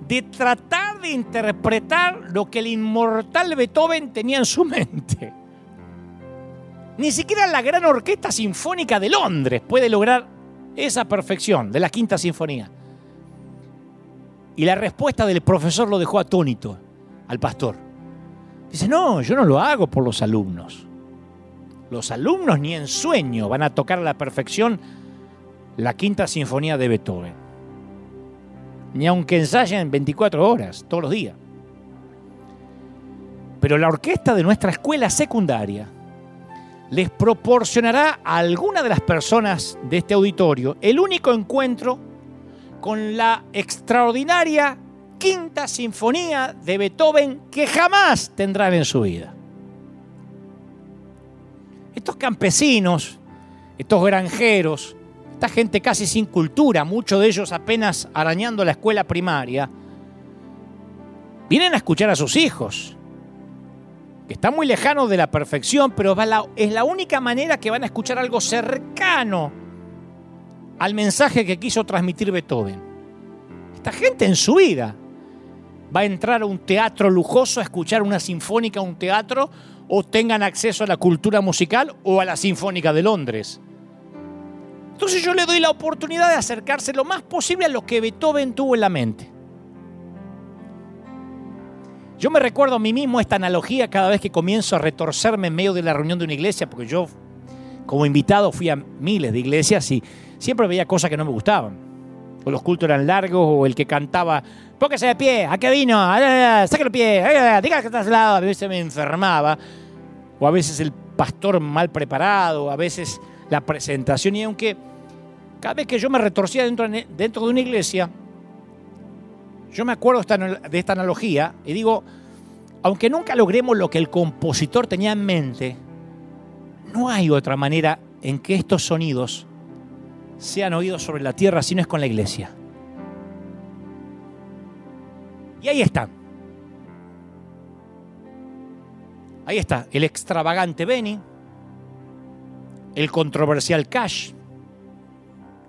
de tratar de interpretar lo que el inmortal Beethoven tenía en su mente. Ni siquiera la gran orquesta sinfónica de Londres puede lograr esa perfección de la quinta sinfonía. Y la respuesta del profesor lo dejó atónito al pastor. Dice, no, yo no lo hago por los alumnos. Los alumnos ni en sueño van a tocar a la perfección la quinta sinfonía de Beethoven ni aunque ensayen 24 horas, todos los días. Pero la orquesta de nuestra escuela secundaria les proporcionará a alguna de las personas de este auditorio el único encuentro con la extraordinaria quinta sinfonía de Beethoven que jamás tendrán en su vida. Estos campesinos, estos granjeros, esta gente casi sin cultura, muchos de ellos apenas arañando la escuela primaria, vienen a escuchar a sus hijos, que están muy lejanos de la perfección, pero es la única manera que van a escuchar algo cercano al mensaje que quiso transmitir Beethoven. Esta gente en su vida va a entrar a un teatro lujoso a escuchar una sinfónica, un teatro, o tengan acceso a la cultura musical o a la Sinfónica de Londres. Entonces yo le doy la oportunidad de acercarse lo más posible a lo que Beethoven tuvo en la mente. Yo me recuerdo a mí mismo esta analogía cada vez que comienzo a retorcerme en medio de la reunión de una iglesia, porque yo como invitado fui a miles de iglesias y siempre veía cosas que no me gustaban. O los cultos eran largos, o el que cantaba, póngase de pie, ¿a qué vino? Saque el pie, diga que estás al lado. A veces me enfermaba, o a veces el pastor mal preparado, a veces la presentación. Y aunque cada vez que yo me retorcía dentro, dentro de una iglesia, yo me acuerdo de esta analogía y digo, aunque nunca logremos lo que el compositor tenía en mente, no hay otra manera en que estos sonidos sean oídos sobre la tierra si no es con la iglesia. Y ahí está. Ahí está el extravagante Benny, el controversial Cash,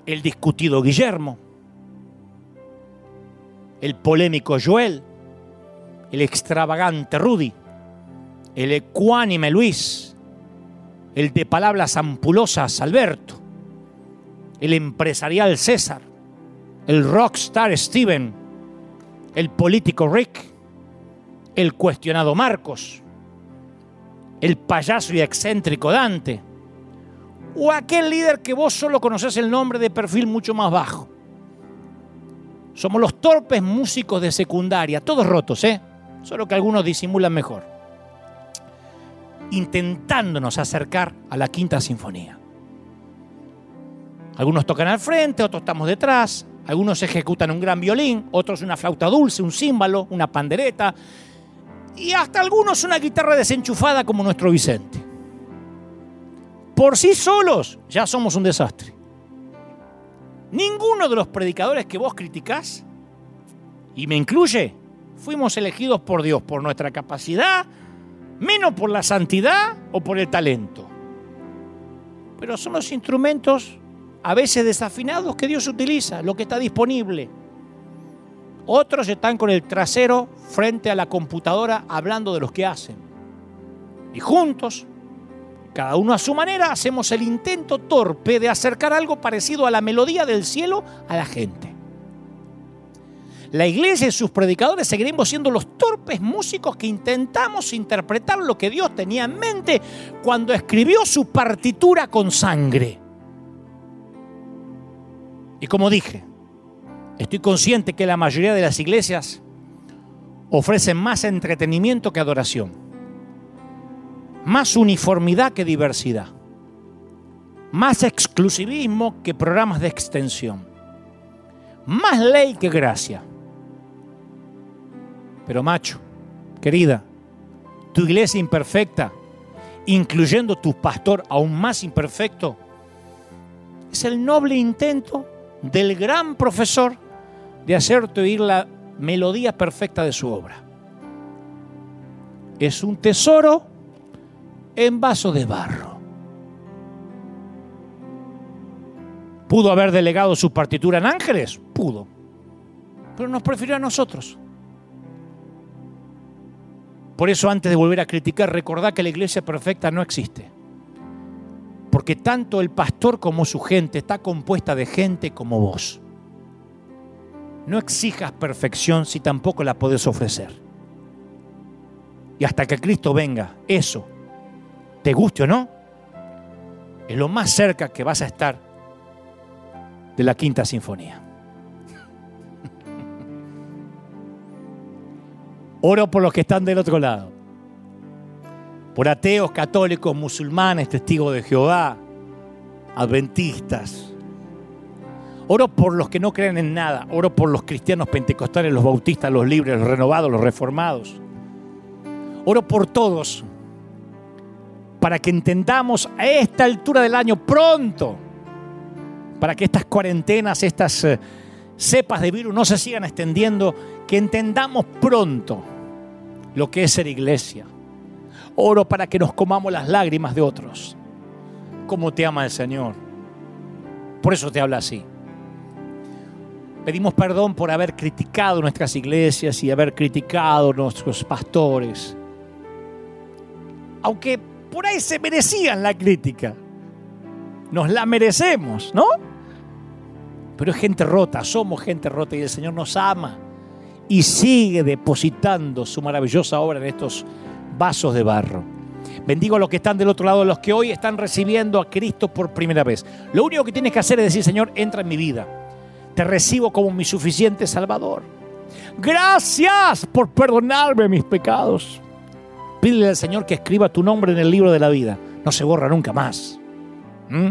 el discutido Guillermo, el polémico Joel, el extravagante Rudy, el ecuánime Luis, el de palabras ampulosas Alberto, el empresarial César, el rockstar Steven, el político Rick, el cuestionado Marcos, el payaso y excéntrico Dante, o aquel líder que vos solo conoces el nombre de perfil mucho más bajo. Somos los torpes músicos de secundaria, todos rotos, ¿eh? Solo que algunos disimulan mejor. Intentándonos acercar a la quinta sinfonía. Algunos tocan al frente, otros estamos detrás, algunos ejecutan un gran violín, otros una flauta dulce, un címbalo, una pandereta y hasta algunos una guitarra desenchufada como nuestro Vicente. Por sí solos ya somos un desastre. Ninguno de los predicadores que vos criticás, y me incluye, fuimos elegidos por Dios por nuestra capacidad, menos por la santidad o por el talento. Pero son los instrumentos a veces desafinados que Dios utiliza, lo que está disponible. Otros están con el trasero frente a la computadora hablando de los que hacen. Y juntos cada uno a su manera hacemos el intento torpe de acercar algo parecido a la melodía del cielo a la gente. La iglesia y sus predicadores seguiremos siendo los torpes músicos que intentamos interpretar lo que Dios tenía en mente cuando escribió su partitura con sangre. Y como dije, estoy consciente que la mayoría de las iglesias ofrecen más entretenimiento que adoración más uniformidad que diversidad, más exclusivismo que programas de extensión, más ley que gracia. Pero macho, querida, tu iglesia imperfecta, incluyendo tu pastor aún más imperfecto, es el noble intento del gran profesor de hacerte oír la melodía perfecta de su obra. Es un tesoro en vaso de barro. ¿Pudo haber delegado su partitura en ángeles? Pudo. Pero nos prefirió a nosotros. Por eso antes de volver a criticar, recordad que la iglesia perfecta no existe. Porque tanto el pastor como su gente está compuesta de gente como vos. No exijas perfección si tampoco la podés ofrecer. Y hasta que Cristo venga, eso te guste o no, es lo más cerca que vas a estar de la quinta sinfonía. Oro por los que están del otro lado, por ateos, católicos, musulmanes, testigos de Jehová, adventistas. Oro por los que no creen en nada, oro por los cristianos pentecostales, los bautistas, los libres, los renovados, los reformados. Oro por todos para que entendamos a esta altura del año pronto, para que estas cuarentenas, estas eh, cepas de virus no se sigan extendiendo, que entendamos pronto lo que es ser iglesia. Oro para que nos comamos las lágrimas de otros, como te ama el Señor. Por eso te habla así. Pedimos perdón por haber criticado nuestras iglesias y haber criticado nuestros pastores. Aunque por ahí se merecían la crítica. nos la merecemos, ¿no? Pero es gente rota, somos gente rota y el Señor nos ama y sigue depositando su maravillosa obra en estos vasos de barro. Bendigo a los que están del otro lado, a los que hoy están recibiendo a Cristo por primera vez. Lo único que tienes que hacer es decir, Señor, entra en mi vida. Te recibo como mi suficiente Salvador. Gracias por perdonarme mis pecados. Pídele al Señor que escriba tu nombre en el libro de la vida. No se borra nunca más. ¿Mm?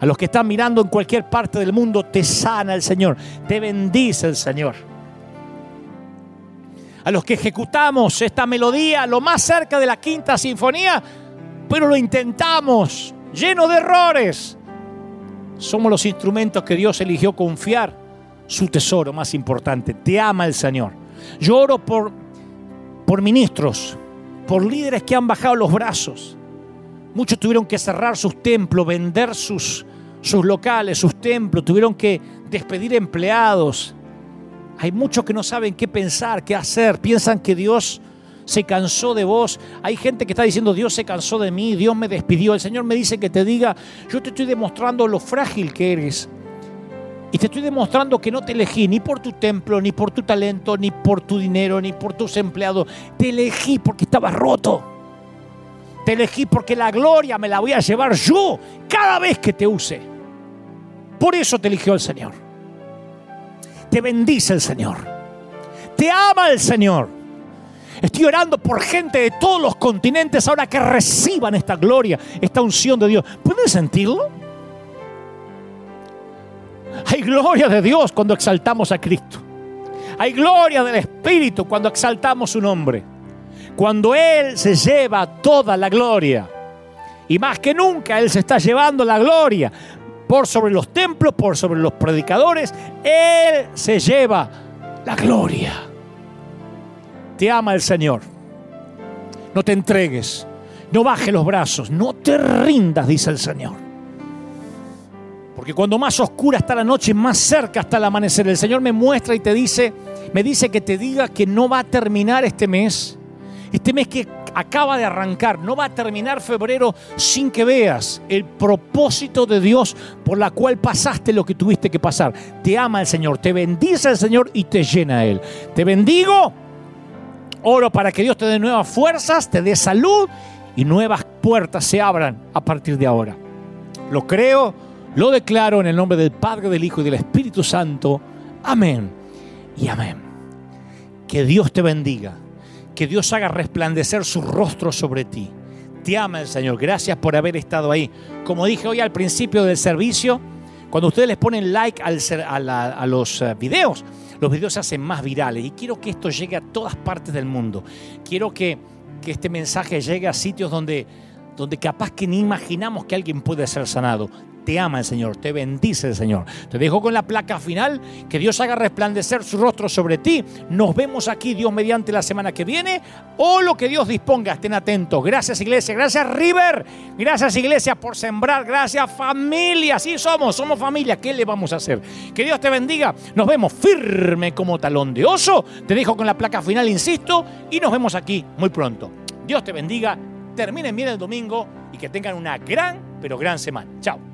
A los que están mirando en cualquier parte del mundo, te sana el Señor, te bendice el Señor. A los que ejecutamos esta melodía lo más cerca de la quinta sinfonía, pero lo intentamos, lleno de errores. Somos los instrumentos que Dios eligió confiar su tesoro más importante. Te ama el Señor. Yo oro por, por ministros, por líderes que han bajado los brazos. Muchos tuvieron que cerrar sus templos, vender sus, sus locales, sus templos, tuvieron que despedir empleados. Hay muchos que no saben qué pensar, qué hacer, piensan que Dios se cansó de vos. Hay gente que está diciendo, Dios se cansó de mí, Dios me despidió. El Señor me dice que te diga, yo te estoy demostrando lo frágil que eres. Y te estoy demostrando que no te elegí ni por tu templo, ni por tu talento, ni por tu dinero, ni por tus empleados. Te elegí porque estabas roto. Te elegí porque la gloria me la voy a llevar yo cada vez que te use. Por eso te eligió el Señor. Te bendice el Señor. Te ama el Señor. Estoy orando por gente de todos los continentes ahora que reciban esta gloria, esta unción de Dios. ¿Pueden sentirlo? Hay gloria de Dios cuando exaltamos a Cristo. Hay gloria del Espíritu cuando exaltamos su nombre. Cuando Él se lleva toda la gloria. Y más que nunca Él se está llevando la gloria por sobre los templos, por sobre los predicadores. Él se lleva la gloria. Te ama el Señor. No te entregues. No bajes los brazos. No te rindas, dice el Señor. Porque cuando más oscura está la noche, más cerca está el amanecer. El Señor me muestra y te dice, me dice que te diga que no va a terminar este mes. Este mes que acaba de arrancar, no va a terminar febrero sin que veas el propósito de Dios por la cual pasaste lo que tuviste que pasar. Te ama el Señor, te bendice el Señor y te llena Él. Te bendigo, oro para que Dios te dé nuevas fuerzas, te dé salud y nuevas puertas se abran a partir de ahora. Lo creo, lo declaro en el nombre del Padre, del Hijo y del Espíritu Santo. Amén y amén. Que Dios te bendiga que Dios haga resplandecer su rostro sobre ti. Te ama el Señor. Gracias por haber estado ahí. Como dije hoy al principio del servicio, cuando ustedes les ponen like a, los eh, videos, los videos se hacen más virales. Y quiero que esto llegue a todas partes del mundo. Quiero que, que este mensaje llegue a sitios donde, donde capaz que ni imaginamos que alguien puede ser sanado. Te ama el Señor, te bendice el Señor. Te dejo con la placa final, que Dios haga resplandecer su rostro sobre ti. Nos vemos aquí, Dios mediante la semana que viene, o lo que Dios disponga. Estén atentos. Gracias Iglesia, gracias River, gracias Iglesia por sembrar, gracias familia. Así somos, somos familia. ¿Qué le vamos a hacer? Que Dios te bendiga. Nos vemos firme como talón de oso. Te dejo con la placa final, insisto, y nos vemos aquí muy pronto. Dios te bendiga. Terminen bien el domingo y que tengan una gran, pero gran semana. Chao.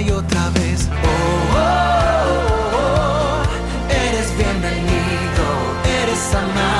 y otra vez. Oh, oh, oh, eres bienvenido, eres amado